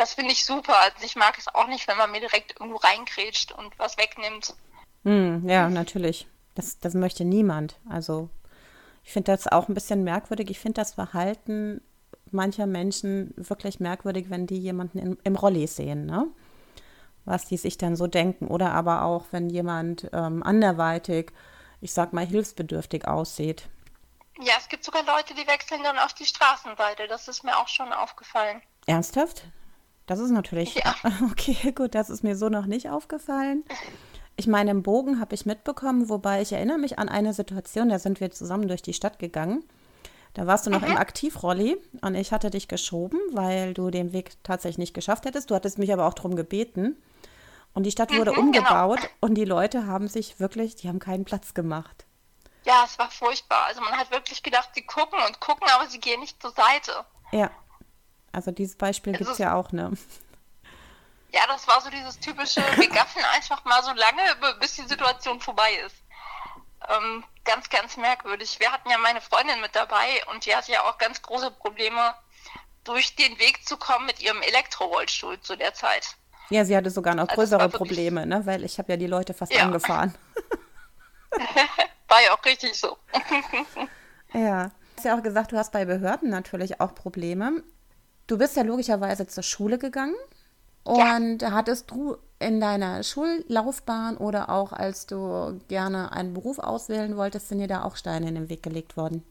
das finde ich super. Also ich mag es auch nicht, wenn man mir direkt irgendwo reingrätscht und was wegnimmt. Mm, ja, natürlich. Das, das möchte niemand. Also ich finde das auch ein bisschen merkwürdig. Ich finde das Verhalten mancher Menschen wirklich merkwürdig, wenn die jemanden in, im Rolli sehen, ne? Was die sich dann so denken. Oder aber auch, wenn jemand ähm, anderweitig, ich sag mal, hilfsbedürftig aussieht. Ja, es gibt sogar Leute, die wechseln dann auf die Straßenseite. Das ist mir auch schon aufgefallen. Ernsthaft? Das ist natürlich. Ja. Okay, gut, das ist mir so noch nicht aufgefallen. Ich meine, im Bogen habe ich mitbekommen, wobei ich erinnere mich an eine Situation, da sind wir zusammen durch die Stadt gegangen. Da warst du noch mhm. im Aktivrolli und ich hatte dich geschoben, weil du den Weg tatsächlich nicht geschafft hättest. Du hattest mich aber auch darum gebeten. Und die Stadt wurde mhm, umgebaut genau. und die Leute haben sich wirklich, die haben keinen Platz gemacht. Ja, es war furchtbar. Also man hat wirklich gedacht, sie gucken und gucken, aber sie gehen nicht zur Seite. Ja, also dieses Beispiel gibt es ja auch, ne? Ja, das war so dieses typische, wir gaffen einfach mal so lange, bis die Situation vorbei ist. Ähm, ganz, ganz merkwürdig. Wir hatten ja meine Freundin mit dabei und die hatte ja auch ganz große Probleme durch den Weg zu kommen mit ihrem Elektrorollstuhl zu der Zeit. Ja, sie hatte sogar noch also größere Probleme, ne? weil ich habe ja die Leute fast ja. angefahren. War ja auch richtig so. ja. Du hast ja auch gesagt, du hast bei Behörden natürlich auch Probleme. Du bist ja logischerweise zur Schule gegangen. Und ja. hattest du in deiner Schullaufbahn oder auch als du gerne einen Beruf auswählen wolltest, sind dir da auch Steine in den Weg gelegt worden?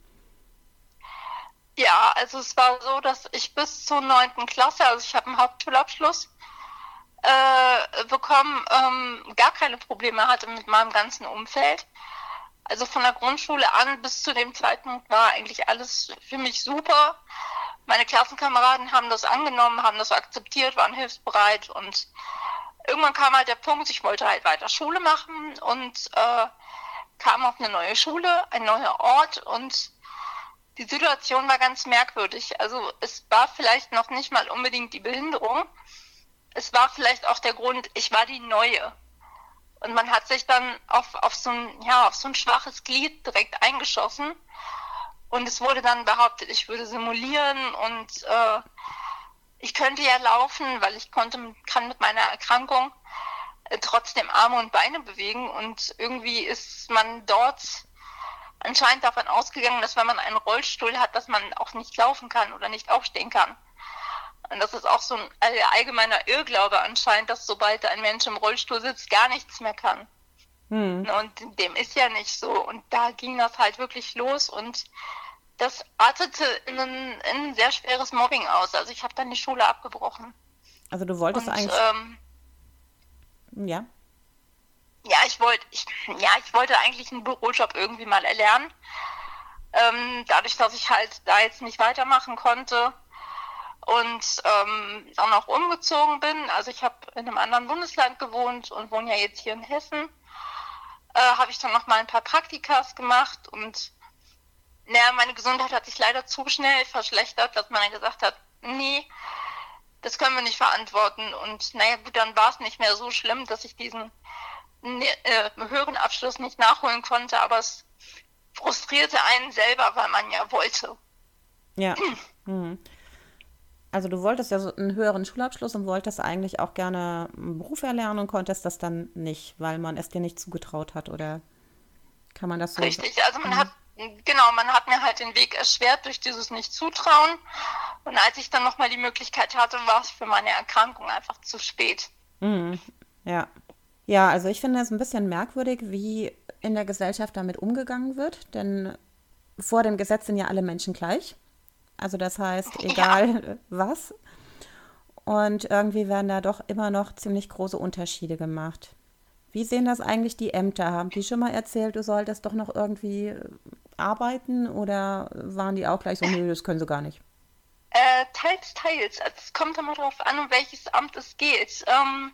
Ja, also es war so, dass ich bis zur neunten Klasse, also ich habe einen Hauptschulabschluss äh, bekommen, ähm, gar keine Probleme hatte mit meinem ganzen Umfeld. Also von der Grundschule an bis zu dem Zeitpunkt war eigentlich alles für mich super. Meine Klassenkameraden haben das angenommen, haben das akzeptiert, waren hilfsbereit und irgendwann kam halt der Punkt, ich wollte halt weiter Schule machen und äh, kam auf eine neue Schule, ein neuer Ort und die Situation war ganz merkwürdig. Also es war vielleicht noch nicht mal unbedingt die Behinderung. Es war vielleicht auch der Grund, ich war die Neue. Und man hat sich dann auf, auf, so, ein, ja, auf so ein schwaches Glied direkt eingeschossen. Und es wurde dann behauptet, ich würde simulieren und äh, ich könnte ja laufen, weil ich konnte, kann mit meiner Erkrankung äh, trotzdem Arme und Beine bewegen. Und irgendwie ist man dort anscheinend davon ausgegangen, dass wenn man einen Rollstuhl hat, dass man auch nicht laufen kann oder nicht aufstehen kann. Und das ist auch so ein allgemeiner Irrglaube anscheinend, dass sobald ein Mensch im Rollstuhl sitzt, gar nichts mehr kann. Hm. Und dem ist ja nicht so. Und da ging das halt wirklich los und das artete in ein, in ein sehr schweres Mobbing aus. Also ich habe dann die Schule abgebrochen. Also du wolltest und, eigentlich. Ähm, ja. Ja, ich wollte, ich, ja, ich wollte eigentlich einen Bürojob irgendwie mal erlernen. Ähm, dadurch, dass ich halt da jetzt nicht weitermachen konnte, und ähm, dann auch umgezogen bin. Also ich habe in einem anderen Bundesland gewohnt und wohne ja jetzt hier in Hessen. Äh, habe ich dann noch mal ein paar Praktikas gemacht und naja, meine Gesundheit hat sich leider zu schnell verschlechtert, dass man dann gesagt hat, nee, das können wir nicht verantworten. Und naja, gut, dann war es nicht mehr so schlimm, dass ich diesen äh, höheren Abschluss nicht nachholen konnte, aber es frustrierte einen selber, weil man ja wollte. Ja. Mhm. Also du wolltest ja so einen höheren Schulabschluss und wolltest eigentlich auch gerne einen Beruf erlernen und konntest das dann nicht, weil man es dir nicht zugetraut hat, oder kann man das so? Richtig, also man hat, genau, man hat mir halt den Weg erschwert durch dieses Nicht-Zutrauen. Und als ich dann nochmal die Möglichkeit hatte, war es für meine Erkrankung einfach zu spät. Mhm. Ja. Ja, also ich finde es ein bisschen merkwürdig, wie in der Gesellschaft damit umgegangen wird, denn vor dem Gesetz sind ja alle Menschen gleich. Also das heißt, egal ja. was. Und irgendwie werden da doch immer noch ziemlich große Unterschiede gemacht. Wie sehen das eigentlich die Ämter? Haben die schon mal erzählt, du solltest doch noch irgendwie arbeiten oder waren die auch gleich so, nö, das können sie gar nicht? Äh, teils, teils. Also es kommt immer darauf an, um welches Amt es geht. Ähm,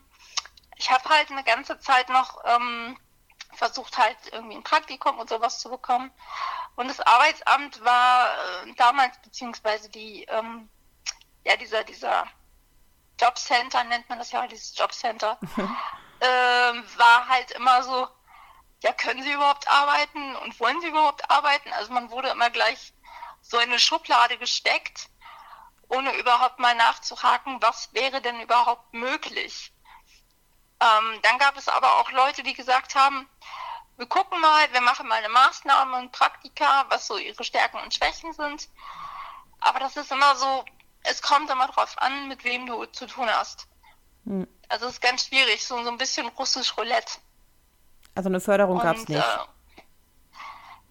ich habe halt eine ganze Zeit noch ähm, versucht, halt irgendwie ein Praktikum und sowas zu bekommen. Und das Arbeitsamt war äh, damals, beziehungsweise die, ähm, ja, dieser, dieser Jobcenter, nennt man das ja, dieses Jobcenter, ähm, war halt immer so, ja, können Sie überhaupt arbeiten und wollen Sie überhaupt arbeiten? Also man wurde immer gleich so in eine Schublade gesteckt, ohne überhaupt mal nachzuhaken, was wäre denn überhaupt möglich. Ähm, dann gab es aber auch Leute, die gesagt haben, wir gucken mal, wir machen mal eine Maßnahme und Praktika, was so ihre Stärken und Schwächen sind. Aber das ist immer so, es kommt immer drauf an, mit wem du zu tun hast. Hm. Also es ist ganz schwierig, so, so ein bisschen russisch Roulette. Also eine Förderung gab es nicht. Äh,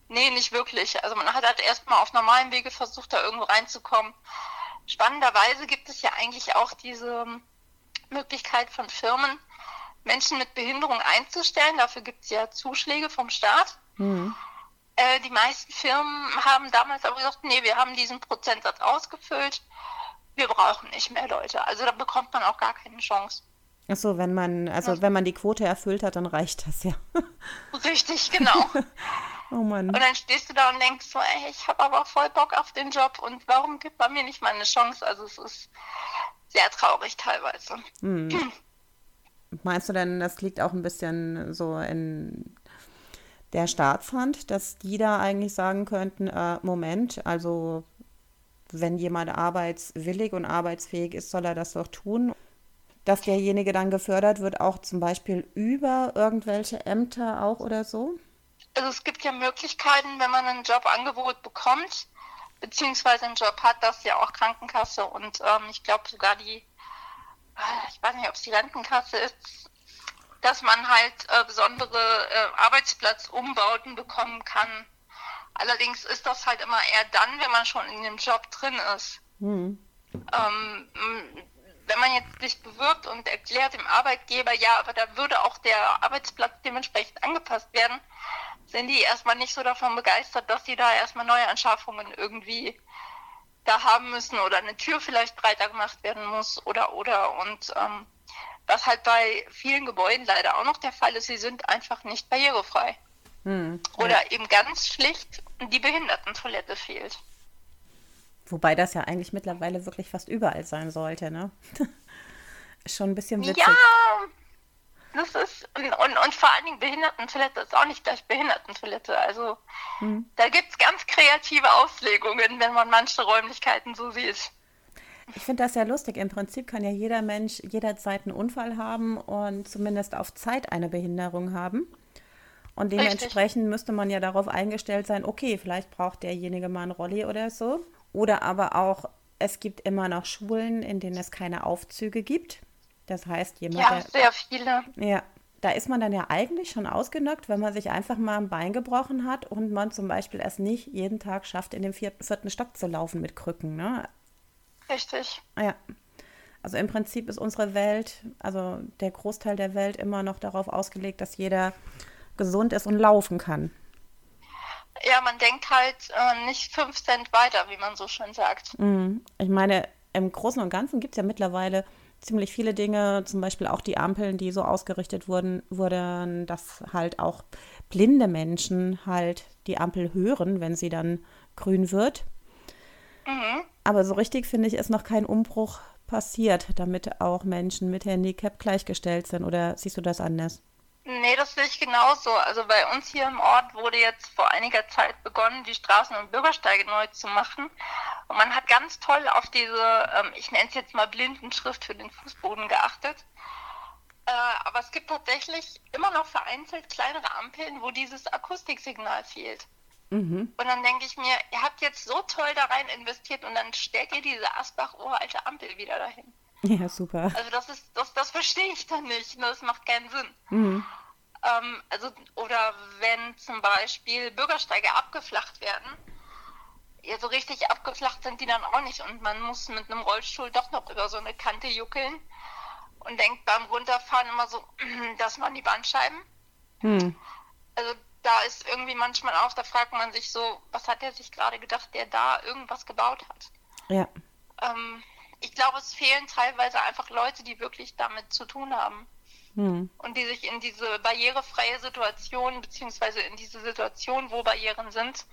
nee, nicht wirklich. Also man hat halt erstmal auf normalen Wege versucht, da irgendwo reinzukommen. Spannenderweise gibt es ja eigentlich auch diese Möglichkeit von Firmen, Menschen mit Behinderung einzustellen. Dafür gibt es ja Zuschläge vom Staat. Mhm. Äh, die meisten Firmen haben damals aber gesagt, nee, wir haben diesen Prozentsatz ausgefüllt. Wir brauchen nicht mehr Leute. Also da bekommt man auch gar keine Chance. Ach so, wenn man, also ja. wenn man die Quote erfüllt hat, dann reicht das ja. Richtig, genau. oh Mann. Und dann stehst du da und denkst so, ey, ich habe aber voll Bock auf den Job und warum gibt man mir nicht mal eine Chance? Also es ist sehr traurig teilweise. Hm. Meinst du denn, das liegt auch ein bisschen so in der Staatshand, dass die da eigentlich sagen könnten, äh, Moment, also wenn jemand arbeitswillig und arbeitsfähig ist, soll er das doch tun. Dass derjenige dann gefördert wird, auch zum Beispiel über irgendwelche Ämter auch oder so? Also es gibt ja Möglichkeiten, wenn man ein Jobangebot bekommt, beziehungsweise einen Job hat, dass ja auch Krankenkasse und ähm, ich glaube sogar die, ich weiß nicht, ob es die Rentenkasse ist, dass man halt äh, besondere äh, Arbeitsplatzumbauten bekommen kann. Allerdings ist das halt immer eher dann, wenn man schon in dem Job drin ist. Mhm. Ähm, wenn man jetzt sich bewirbt und erklärt dem Arbeitgeber, ja, aber da würde auch der Arbeitsplatz dementsprechend angepasst werden, sind die erstmal nicht so davon begeistert, dass sie da erstmal neue Anschaffungen irgendwie da haben müssen oder eine Tür vielleicht breiter gemacht werden muss oder oder und ähm, was halt bei vielen Gebäuden leider auch noch der Fall ist, sie sind einfach nicht barrierefrei. Hm, ja. Oder eben ganz schlicht die Behindertentoilette fehlt. Wobei das ja eigentlich mittlerweile wirklich fast überall sein sollte, ne? Schon ein bisschen witzig. Ja, das ist, und, und, und, vor allen Dingen Behindertentoilette ist auch nicht gleich Behindertentoilette. Also hm. da gibt es ganz kreative Auslegungen, wenn man manche Räumlichkeiten so sieht. Ich finde das ja lustig. Im Prinzip kann ja jeder Mensch jederzeit einen Unfall haben und zumindest auf Zeit eine Behinderung haben. Und dementsprechend Richtig. müsste man ja darauf eingestellt sein, okay, vielleicht braucht derjenige mal einen Rolli oder so. Oder aber auch, es gibt immer noch Schulen, in denen es keine Aufzüge gibt. Das heißt, jemand. Ja, sehr viele. Ja, da ist man dann ja eigentlich schon ausgenockt, wenn man sich einfach mal ein Bein gebrochen hat und man zum Beispiel es nicht jeden Tag schafft, in den vierten, vierten Stock zu laufen mit Krücken. Ne? Richtig. Ja. Also im Prinzip ist unsere Welt, also der Großteil der Welt immer noch darauf ausgelegt, dass jeder gesund ist und laufen kann. Ja, man denkt halt äh, nicht fünf Cent weiter, wie man so schön sagt. Mhm. Ich meine, im Großen und Ganzen gibt es ja mittlerweile ziemlich viele Dinge, zum Beispiel auch die Ampeln, die so ausgerichtet wurden, wurden, dass halt auch blinde Menschen halt die Ampel hören, wenn sie dann grün wird. Mhm. Aber so richtig, finde ich, ist noch kein Umbruch passiert, damit auch Menschen mit Handicap gleichgestellt sind. Oder siehst du das anders? Nee, das sehe ich genauso. Also bei uns hier im Ort wurde jetzt vor einiger Zeit begonnen, die Straßen und Bürgersteige neu zu machen. Und man hat ganz toll auf diese, ähm, ich nenne es jetzt mal Blindenschrift für den Fußboden geachtet. Äh, aber es gibt tatsächlich immer noch vereinzelt kleinere Ampeln, wo dieses Akustiksignal fehlt. Mhm. Und dann denke ich mir, ihr habt jetzt so toll da rein investiert und dann stellt ihr diese Asbach-uralte Ampel wieder dahin. Ja, super. Also das ist, das, das verstehe ich dann nicht. Ne? Das macht keinen Sinn. Mhm. Ähm, also, oder wenn zum Beispiel Bürgersteige abgeflacht werden, ja, so richtig abgeflacht sind die dann auch nicht und man muss mit einem Rollstuhl doch noch über so eine Kante juckeln und denkt beim Runterfahren immer so, das waren die Bandscheiben. Hm. Also da ist irgendwie manchmal auch, da fragt man sich so, was hat er sich gerade gedacht, der da irgendwas gebaut hat. Ja. Ähm, ich glaube, es fehlen teilweise einfach Leute, die wirklich damit zu tun haben. Hm. Und die sich in diese barrierefreie Situation, beziehungsweise in diese Situation, wo Barrieren sind,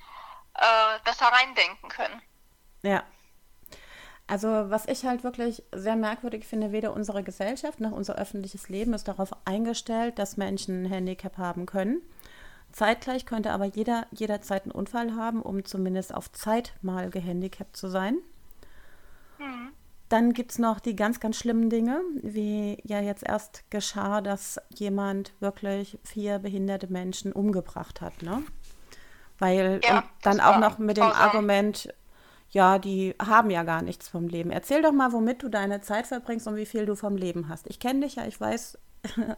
äh, besser reindenken können. Ja. Also was ich halt wirklich sehr merkwürdig finde, weder unsere Gesellschaft noch unser öffentliches Leben ist darauf eingestellt, dass Menschen ein Handicap haben können. Zeitgleich könnte aber jeder jederzeit einen Unfall haben, um zumindest auf Zeit mal gehandicapt zu sein. Mhm. Dann gibt es noch die ganz, ganz schlimmen Dinge, wie ja jetzt erst geschah, dass jemand wirklich vier behinderte Menschen umgebracht hat. Ne? Weil ja, dann auch noch mit dem. Argument, ja, die haben ja gar nichts vom Leben. Erzähl doch mal, womit du deine Zeit verbringst und wie viel du vom Leben hast. Ich kenne dich ja, ich weiß. ähm,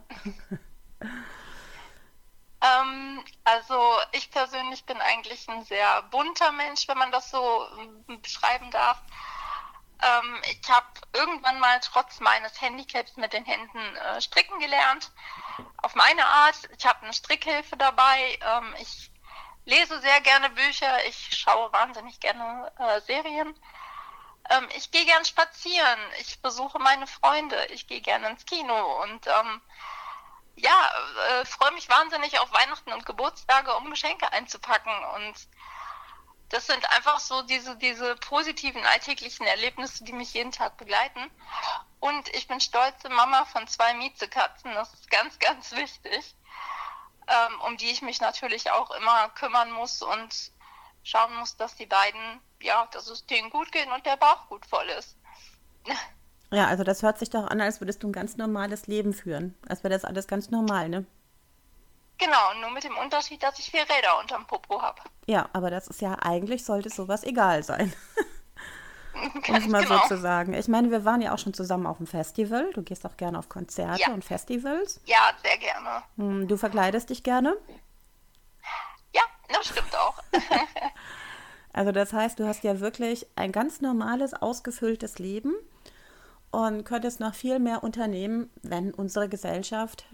also ich persönlich bin eigentlich ein sehr bunter Mensch, wenn man das so ähm, beschreiben darf. Ähm, ich habe irgendwann mal trotz meines Handicaps mit den Händen äh, stricken gelernt. Auf meine Art. Ich habe eine Strickhilfe dabei. Ähm, ich lese sehr gerne Bücher. Ich schaue wahnsinnig gerne äh, Serien. Ähm, ich gehe gern spazieren. Ich besuche meine Freunde. Ich gehe gerne ins Kino. Und ähm, ja, äh, freue mich wahnsinnig auf Weihnachten und Geburtstage, um Geschenke einzupacken. Und das sind einfach so diese, diese positiven alltäglichen Erlebnisse, die mich jeden Tag begleiten. Und ich bin stolze Mama von zwei Miezekatzen. Das ist ganz, ganz wichtig, ähm, um die ich mich natürlich auch immer kümmern muss und schauen muss, dass die beiden ja, dass es denen gut geht und der Bauch gut voll ist. Ja, also das hört sich doch an, als würdest du ein ganz normales Leben führen. Als wäre das alles ganz normal, ne? Genau, nur mit dem Unterschied, dass ich vier Räder unterm Popo habe. Ja, aber das ist ja eigentlich sollte sowas egal sein. um es mal genau. so zu sagen. Ich meine, wir waren ja auch schon zusammen auf dem Festival. Du gehst auch gerne auf Konzerte Ja. und Festivals. Ja, sehr gerne. Hm, Du verkleidest dich gerne. Ja, das stimmt auch. Also das heißt, du hast ja wirklich ein ganz normales, ausgefülltes Leben und könntest noch viel mehr unternehmen, wenn unsere Gesellschaft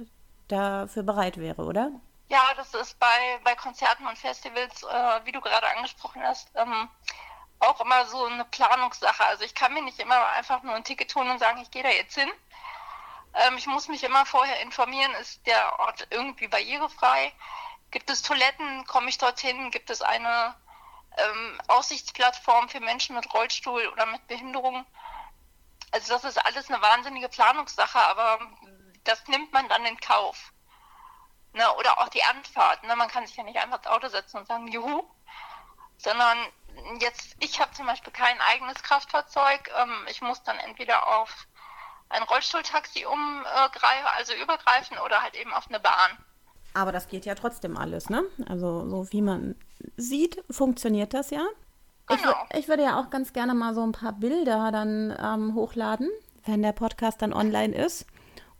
dafür bereit wäre, oder? Ja, das ist bei, bei Konzerten und Festivals, äh, wie du gerade angesprochen hast, ähm, auch immer so eine Planungssache. Also ich kann mir nicht immer einfach nur ein Ticket tun und sagen, ich gehe da jetzt hin. Ähm, ich muss mich immer vorher informieren, ist der Ort irgendwie barrierefrei? Gibt es Toiletten? Komme ich dorthin? Gibt es eine ähm, Aussichtsplattform für Menschen mit Rollstuhl oder mit Behinderung? Also das ist alles eine wahnsinnige Planungssache, aber das nimmt man dann in Kauf. Ne, oder auch die Anfahrt. Ne? Man kann sich ja nicht einfach ins Auto setzen und sagen, juhu. Sondern jetzt, ich habe zum Beispiel kein eigenes Kraftfahrzeug. Ähm, ich muss dann entweder auf ein Rollstuhltaxi umgreifen, also übergreifen, oder halt eben auf eine Bahn. Aber das geht ja trotzdem alles, ne? Also so wie man sieht, funktioniert das ja. Ich, Genau. wür- ich würde ja auch ganz gerne mal so ein paar Bilder dann ähm, hochladen, wenn der Podcast dann online ist.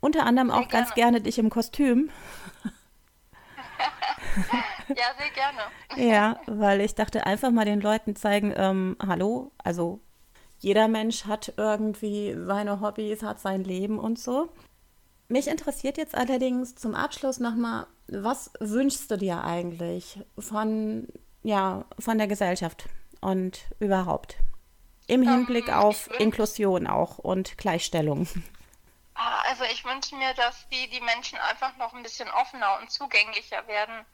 Unter anderem auch ganz gerne dich im Kostüm. Ja, sehr gerne. Ja, weil ich dachte, einfach mal den Leuten zeigen, ähm, hallo, also jeder Mensch hat irgendwie seine Hobbys, hat sein Leben und so. Mich interessiert jetzt allerdings zum Abschluss nochmal, was wünschst du dir eigentlich von, ja, von der Gesellschaft und überhaupt? Im Hinblick ich auf Inklusion auch und Gleichstellung. Ah, Also ich wünsche mir, dass die, die Menschen einfach noch ein bisschen offener und zugänglicher werden.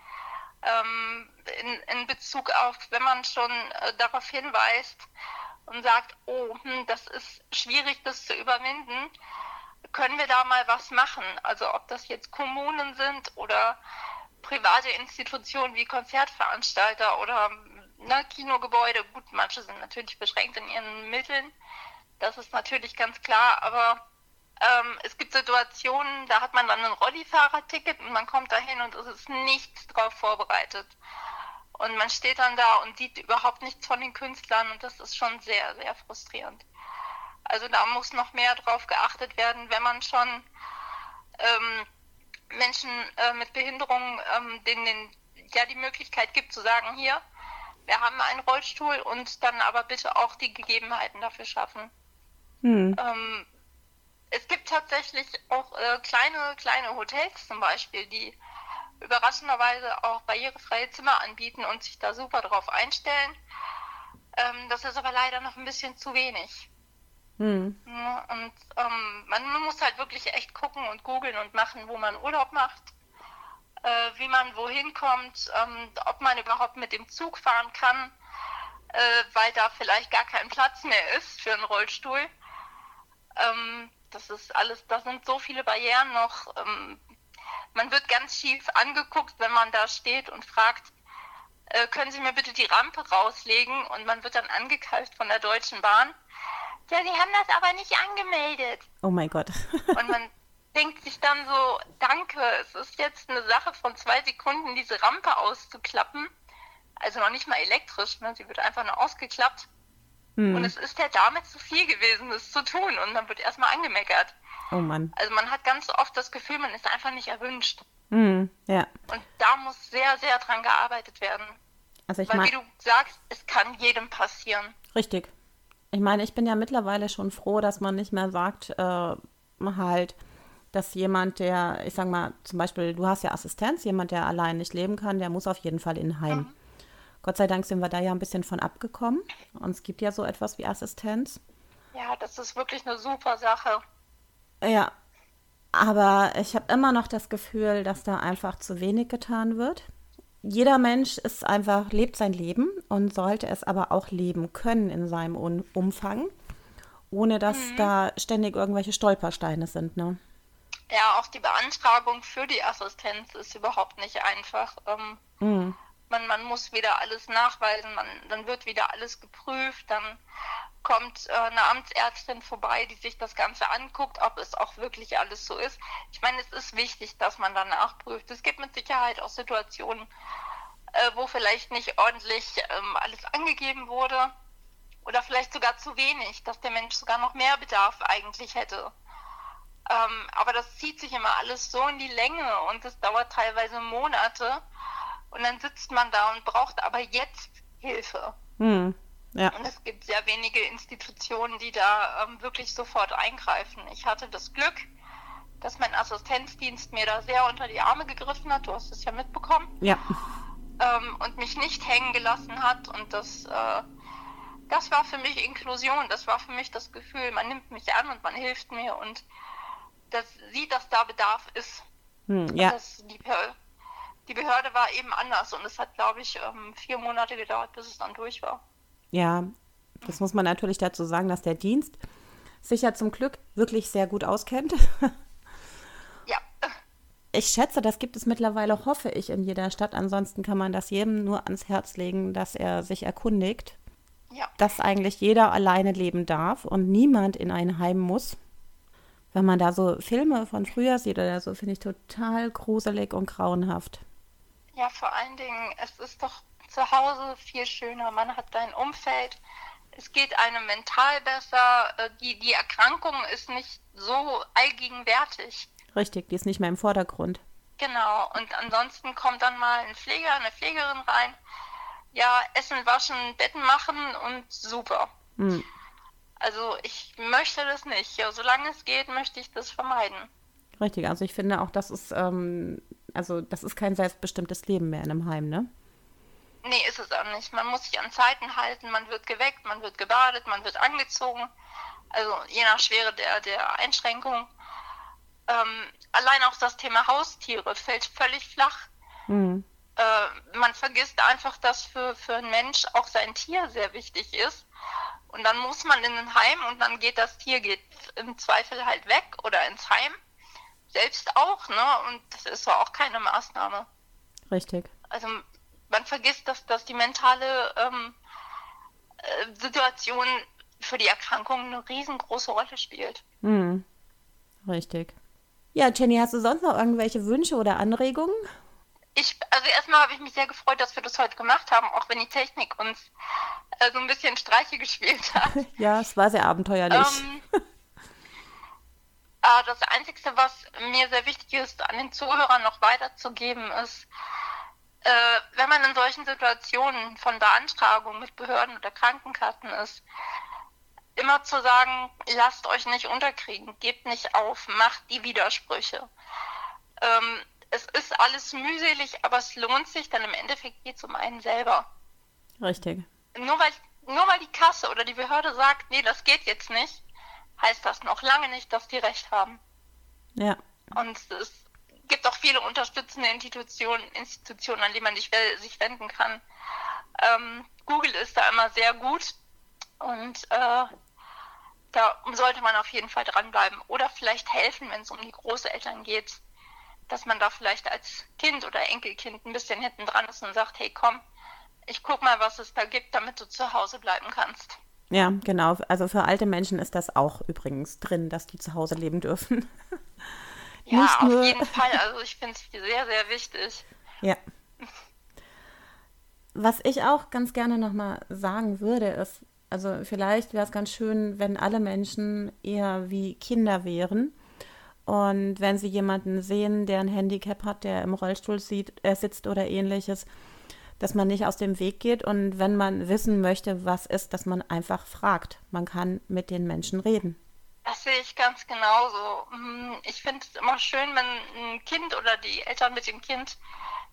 Ähm, in, in Bezug auf, wenn man schon äh, darauf hinweist und sagt, oh, hm, das ist schwierig, das zu überwinden, können wir da mal was machen? Also ob das jetzt Kommunen sind oder private Institutionen wie Konzertveranstalter oder ne, Kinogebäude. Gut, manche sind natürlich beschränkt in ihren Mitteln. Das ist natürlich ganz klar, aber ähm, es gibt Situationen, da hat man dann ein Rollifahrerticket und man kommt dahin und es ist nichts drauf vorbereitet. Und man steht dann da und sieht überhaupt nichts von den Künstlern und das ist schon sehr, sehr frustrierend. Also da muss noch mehr drauf geachtet werden, wenn man schon ähm, Menschen äh, mit Behinderung ähm, denen den, ja die Möglichkeit gibt zu sagen, hier, wir haben einen Rollstuhl und dann aber bitte auch die Gegebenheiten dafür schaffen. Hm. Ähm, es gibt tatsächlich auch äh, kleine, kleine Hotels zum Beispiel, die überraschenderweise auch barrierefreie Zimmer anbieten und sich da super drauf einstellen. Ähm, das ist aber leider noch ein bisschen zu wenig. Hm. Ne? Und ähm, man, man muss halt wirklich echt gucken und googeln und machen, wo man Urlaub macht, äh, wie man wohin kommt, ähm, ob man überhaupt mit dem Zug fahren kann, äh, weil da vielleicht gar kein Platz mehr ist für einen Rollstuhl. Ähm, das ist alles, da sind so viele Barrieren noch. Ähm, man wird ganz schief angeguckt, wenn man da steht und fragt, äh, können Sie mir bitte die Rampe rauslegen? Und man wird dann angekeift von der Deutschen Bahn. Ja, Sie haben das aber nicht angemeldet. Oh mein Gott. Und man denkt sich dann so, danke, es ist jetzt eine Sache von zwei Sekunden, diese Rampe auszuklappen. Also noch nicht mal elektrisch, ne? sie wird einfach nur ausgeklappt. Hm. Und es ist der Dame zu viel gewesen, das zu tun. Und dann wird erstmal angemeckert. Oh Mann. Also man hat ganz oft das Gefühl, man ist einfach nicht erwünscht. Hm. Ja. Und da muss sehr, sehr dran gearbeitet werden. Also ich Weil wie du sagst, es kann jedem passieren. Richtig. Ich meine, ich bin ja mittlerweile schon froh, dass man nicht mehr sagt, äh, halt, dass jemand, der, ich sag mal, zum Beispiel, du hast ja Assistenz, jemand, der allein nicht leben kann, der muss auf jeden Fall in ein Heim. Gott sei Dank sind wir da ja ein bisschen von abgekommen. Und es gibt ja so etwas wie Assistenz. Ja, das ist wirklich eine super Sache. Ja, aber ich habe immer noch das Gefühl, dass da einfach zu wenig getan wird. Jeder Mensch ist einfach, lebt sein Leben und sollte es aber auch leben können in seinem Umfang, ohne dass da ständig irgendwelche Stolpersteine sind, ne? Ja, auch die Beantragung für die Assistenz ist überhaupt nicht einfach. Ähm, Mhm. Man, man muss wieder alles nachweisen, man, dann wird wieder alles geprüft, dann kommt äh, eine Amtsärztin vorbei, die sich das Ganze anguckt, ob es auch wirklich alles so ist. Ich meine, es ist wichtig, dass man dann nachprüft. Es gibt mit Sicherheit auch Situationen, äh, wo vielleicht nicht ordentlich ähm, alles angegeben wurde oder vielleicht sogar zu wenig, dass der Mensch sogar noch mehr Bedarf eigentlich hätte. Ähm, aber das zieht sich immer alles so in die Länge und es dauert teilweise Monate und dann sitzt man da und braucht aber jetzt Hilfe. Hm. Ja. Und es gibt sehr wenige Institutionen, die da ähm, wirklich sofort eingreifen. Ich hatte das Glück, dass mein Assistenzdienst mir da sehr unter die Arme gegriffen hat. Du hast es ja mitbekommen. Ja. Ähm, und mich nicht hängen gelassen hat. Und das, äh, das war für mich Inklusion. Das war für mich das Gefühl, man nimmt mich an und man hilft mir und das sieht, dass da Bedarf ist. Hm, ja. Die, die, Behörde war eben anders und es hat, glaube ich, ähm, vier Monate gedauert, bis es dann durch war. Ja, das muss man natürlich dazu sagen, dass der Dienst sich ja zum Glück wirklich sehr gut auskennt. Ja. Ich schätze, das gibt es mittlerweile, hoffe ich, in jeder Stadt. Ansonsten kann man das jedem nur ans Herz legen, dass er sich erkundigt. Ja. Dass eigentlich jeder alleine leben darf und niemand in ein Heim muss. Wenn man da so Filme von früher sieht oder so, finde ich total gruselig und grauenhaft. Ja, vor allen Dingen, es ist doch zu Hause viel schöner. Man hat dein Umfeld. Es geht einem mental besser. Äh, die, die Erkrankung ist nicht so allgegenwärtig. Richtig, die ist nicht mehr im Vordergrund. Genau. Und ansonsten kommt dann mal ein Pfleger, eine Pflegerin rein. Ja, Essen, Waschen, Betten machen und super. Hm. Also ich möchte das nicht. Ja, solange es geht, möchte ich das vermeiden. Richtig, also ich finde auch, das ist, ähm, also das ist kein selbstbestimmtes Leben mehr in einem Heim, ne? Nee, ist es auch nicht. Man muss sich an Zeiten halten, man wird geweckt, man wird gebadet, man wird angezogen. Also je nach Schwere der, der Einschränkung. Ähm, allein auch das Thema Haustiere fällt völlig flach. Mhm. Äh, man vergisst einfach, dass für, für einen Mensch auch sein Tier sehr wichtig ist. Und dann muss man in ein Heim und dann geht das Tier geht im Zweifel halt weg oder ins Heim. Selbst auch, ne? Und das ist auch keine Maßnahme. Richtig. Also man vergisst, dass, dass die mentale ähm, äh, Situation für die Erkrankung eine riesengroße Rolle spielt. Hm. Richtig. Ja, Jenny, hast du sonst noch irgendwelche Wünsche oder Anregungen? Ich, also erstmal habe ich mich sehr gefreut, dass wir das heute gemacht haben, auch wenn die Technik uns äh, so ein bisschen Streiche gespielt hat. ja, es war sehr abenteuerlich. Ähm, äh, das Einzige, was mir sehr wichtig ist, an den Zuhörern noch weiterzugeben, ist, äh, wenn man in solchen Situationen von Beantragung mit Behörden oder Krankenkassen ist, immer zu sagen, lasst euch nicht unterkriegen, gebt nicht auf, macht die Widersprüche. Ähm, es ist alles mühselig, aber es lohnt sich, dann im Endeffekt geht es um einen selber. Richtig. Nur weil, nur weil die Kasse oder die Behörde sagt, nee, das geht jetzt nicht, heißt das noch lange nicht, dass die recht haben. Ja. Und es gibt auch viele unterstützende Institutionen, Institutionen, an die man sich, sich wenden kann. Ähm, Google ist da immer sehr gut und äh, da sollte man auf jeden Fall dranbleiben oder vielleicht helfen, wenn es um die Großeltern geht, dass man da vielleicht als Kind oder Enkelkind ein bisschen hinten dran ist und sagt, hey komm, ich guck mal, was es da gibt, damit du zu Hause bleiben kannst. Ja, genau. Also für alte Menschen ist das auch übrigens drin, dass die zu Hause leben dürfen. Ja, Nicht auf jeden Fall. Also ich finde es sehr, sehr wichtig. Ja. Was ich auch ganz gerne nochmal sagen würde, ist, also vielleicht wäre es ganz schön, wenn alle Menschen eher wie Kinder wären. Und wenn sie jemanden sehen, der ein Handicap hat, der im Rollstuhl sieht, äh, sitzt oder ähnliches, dass man nicht aus dem Weg geht und wenn man wissen möchte, was ist, dass man einfach fragt. Man kann mit den Menschen reden. Das sehe ich ganz genauso. Mm, ich finde es immer schön, wenn ein Kind oder die Eltern mit dem Kind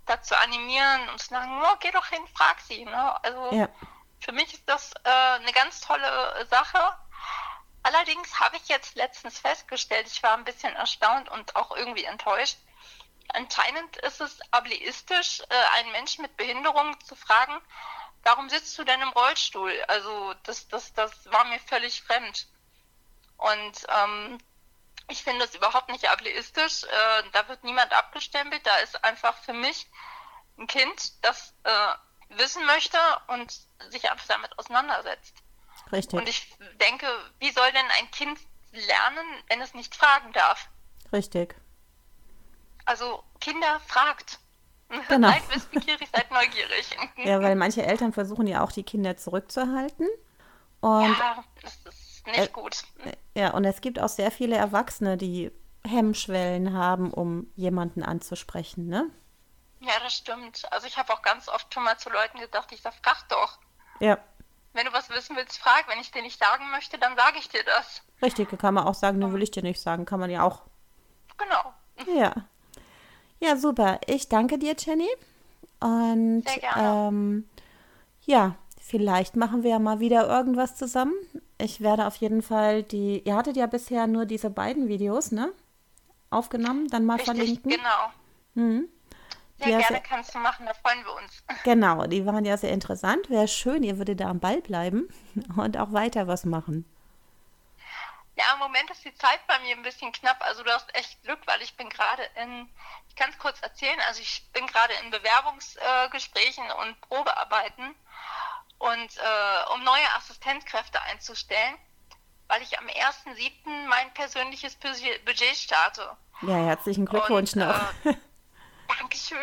dazu animieren und sagen, oh, geh doch hin, frag sie. Ne? Also ja. für mich ist das äh, eine ganz tolle Sache. Allerdings habe ich jetzt letztens festgestellt, ich war ein bisschen erstaunt und auch irgendwie enttäuscht. Anscheinend ist es ableistisch, äh, einen Menschen mit Behinderung zu fragen, warum sitzt du denn im Rollstuhl? Also das, das, das war mir völlig fremd. Und ähm, ich finde es überhaupt nicht ableistisch. Äh, da wird niemand abgestempelt. Da ist einfach für mich ein Kind, das äh, wissen möchte und sich einfach damit auseinandersetzt. Richtig. Und ich denke, wie soll denn ein Kind lernen, wenn es nicht fragen darf? Richtig. Also Kinder fragt. Genau. seid wissbegierig, seid neugierig. Ja, weil manche Eltern versuchen ja auch die Kinder zurückzuhalten. Und ja, das ist nicht Äh, gut. ja, und es gibt auch sehr viele Erwachsene, die Hemmschwellen haben, um jemanden anzusprechen, ne? Ja, das stimmt. Also ich habe auch ganz oft schon mal zu Leuten gesagt, ich sag, frag doch. Ja, Wenn du was wissen willst, frag. Wenn ich dir nicht sagen möchte, dann sage ich dir das. richtig. Kann man auch sagen, ne, will ich dir nicht sagen. Kann man ja auch. Genau. Ja. Ja, super. Ich danke dir, Jenny. Und ähm, ja, vielleicht machen wir ja mal wieder irgendwas zusammen. Ich werde auf jeden Fall die. Ihr hattet ja bisher nur diese beiden Videos, ne? Aufgenommen, dann mal Richtig, verlinken. genau. Mhm. Sehr Ja, gerne sehr- kannst du machen, da freuen wir uns. Genau, die waren ja sehr interessant. Wäre schön, ihr würdet da am Ball bleiben und auch weiter was machen. Ja, im Moment ist die Zeit bei mir ein bisschen knapp. Also du hast echt Glück, weil ich bin gerade in, ich kann es kurz erzählen, also ich bin gerade in Bewerbungsgesprächen und Probearbeiten und äh, um neue Assistenzkräfte einzustellen, weil ich am 1.7. mein persönliches Budget Budget starte. Ja, herzlichen Glückwunsch Und, noch. Äh, Dankeschön.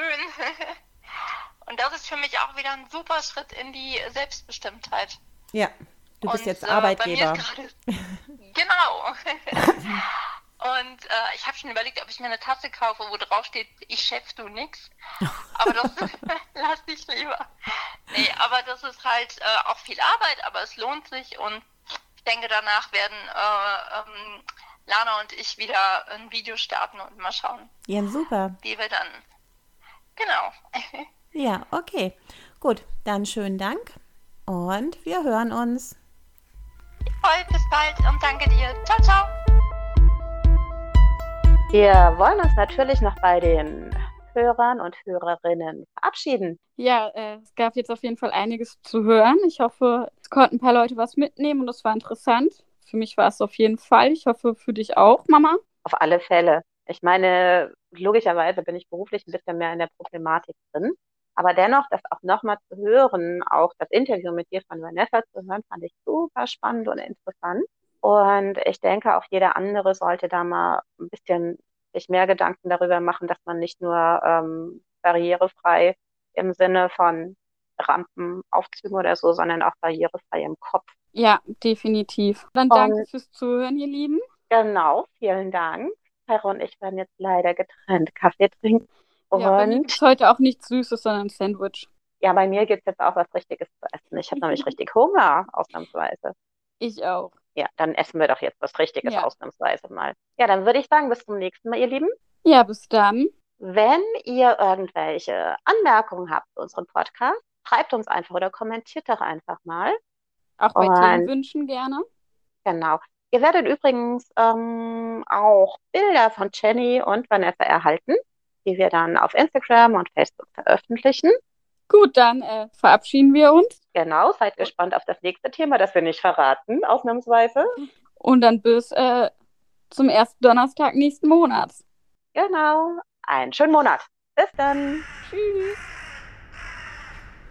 Und das ist für mich auch wieder ein super Schritt in die Selbstbestimmtheit. Ja, du bist Und, jetzt äh, Arbeitgeber. ist gerade- genau. Und äh, ich habe schon überlegt, ob ich mir eine Tasse kaufe, wo drauf steht, ich Chef, du nix. Aber das lass ich lieber. Nee, aber das ist halt äh, auch viel Arbeit, aber es lohnt sich und ich denke, danach werden äh, ähm, Lana und ich wieder ein Video starten und mal schauen, Ja, super. wie wir dann. Genau. Ja, okay. Gut, dann schönen Dank und wir hören uns. Voll, bis bald und danke dir. Ciao, ciao. Wir wollen uns natürlich noch bei den Hörern und Hörerinnen verabschieden. Ja, äh, es gab jetzt auf jeden Fall einiges zu hören. Ich hoffe, es konnten ein paar Leute was mitnehmen und das war interessant. Für mich war es auf jeden Fall. Ich hoffe, für dich auch, Mama. Auf alle Fälle. Ich meine, logischerweise bin ich beruflich ein bisschen mehr in der Problematik drin. Aber dennoch, das auch nochmal zu hören, auch das Interview mit dir von Vanessa zu hören, fand ich super spannend und interessant. Und ich denke, auch jeder andere sollte da mal ein bisschen sich mehr Gedanken darüber machen, dass man nicht nur ähm, barrierefrei im Sinne von Rampen, Aufzügen oder so, sondern auch barrierefrei im Kopf. Ja, definitiv. Dann Und- danke fürs Zuhören, ihr Lieben. Genau, vielen Dank. Sarah und ich werden jetzt leider getrennt Kaffee trinken. Und Ja, bei mir gibt es heute auch nichts Süßes, sondern ein Sandwich. Ja, bei mir gibt es jetzt auch was Richtiges zu essen. Ich habe nämlich richtig Hunger, ausnahmsweise. Ich auch. Ja, dann essen wir doch jetzt was Richtiges, Ja. ausnahmsweise mal. Ja, dann würde ich sagen, bis zum nächsten Mal, ihr Lieben. Ja, bis dann. Wenn ihr irgendwelche Anmerkungen habt zu unserem Podcast, schreibt uns einfach oder kommentiert doch einfach mal. Auch bei Und- Themenwünschen gerne. Genau. Ihr werdet übrigens ähm, auch Bilder von Jenny und Vanessa erhalten, die wir dann auf Instagram und Facebook veröffentlichen. Gut, dann äh, verabschieden wir uns Genau, seid gespannt auf das nächste Thema, das wir nicht verraten, ausnahmsweise. und dann bis äh, zum ersten Donnerstag nächsten Monats. Genau. Einen schönen Monat. Bis dann. Tschüss.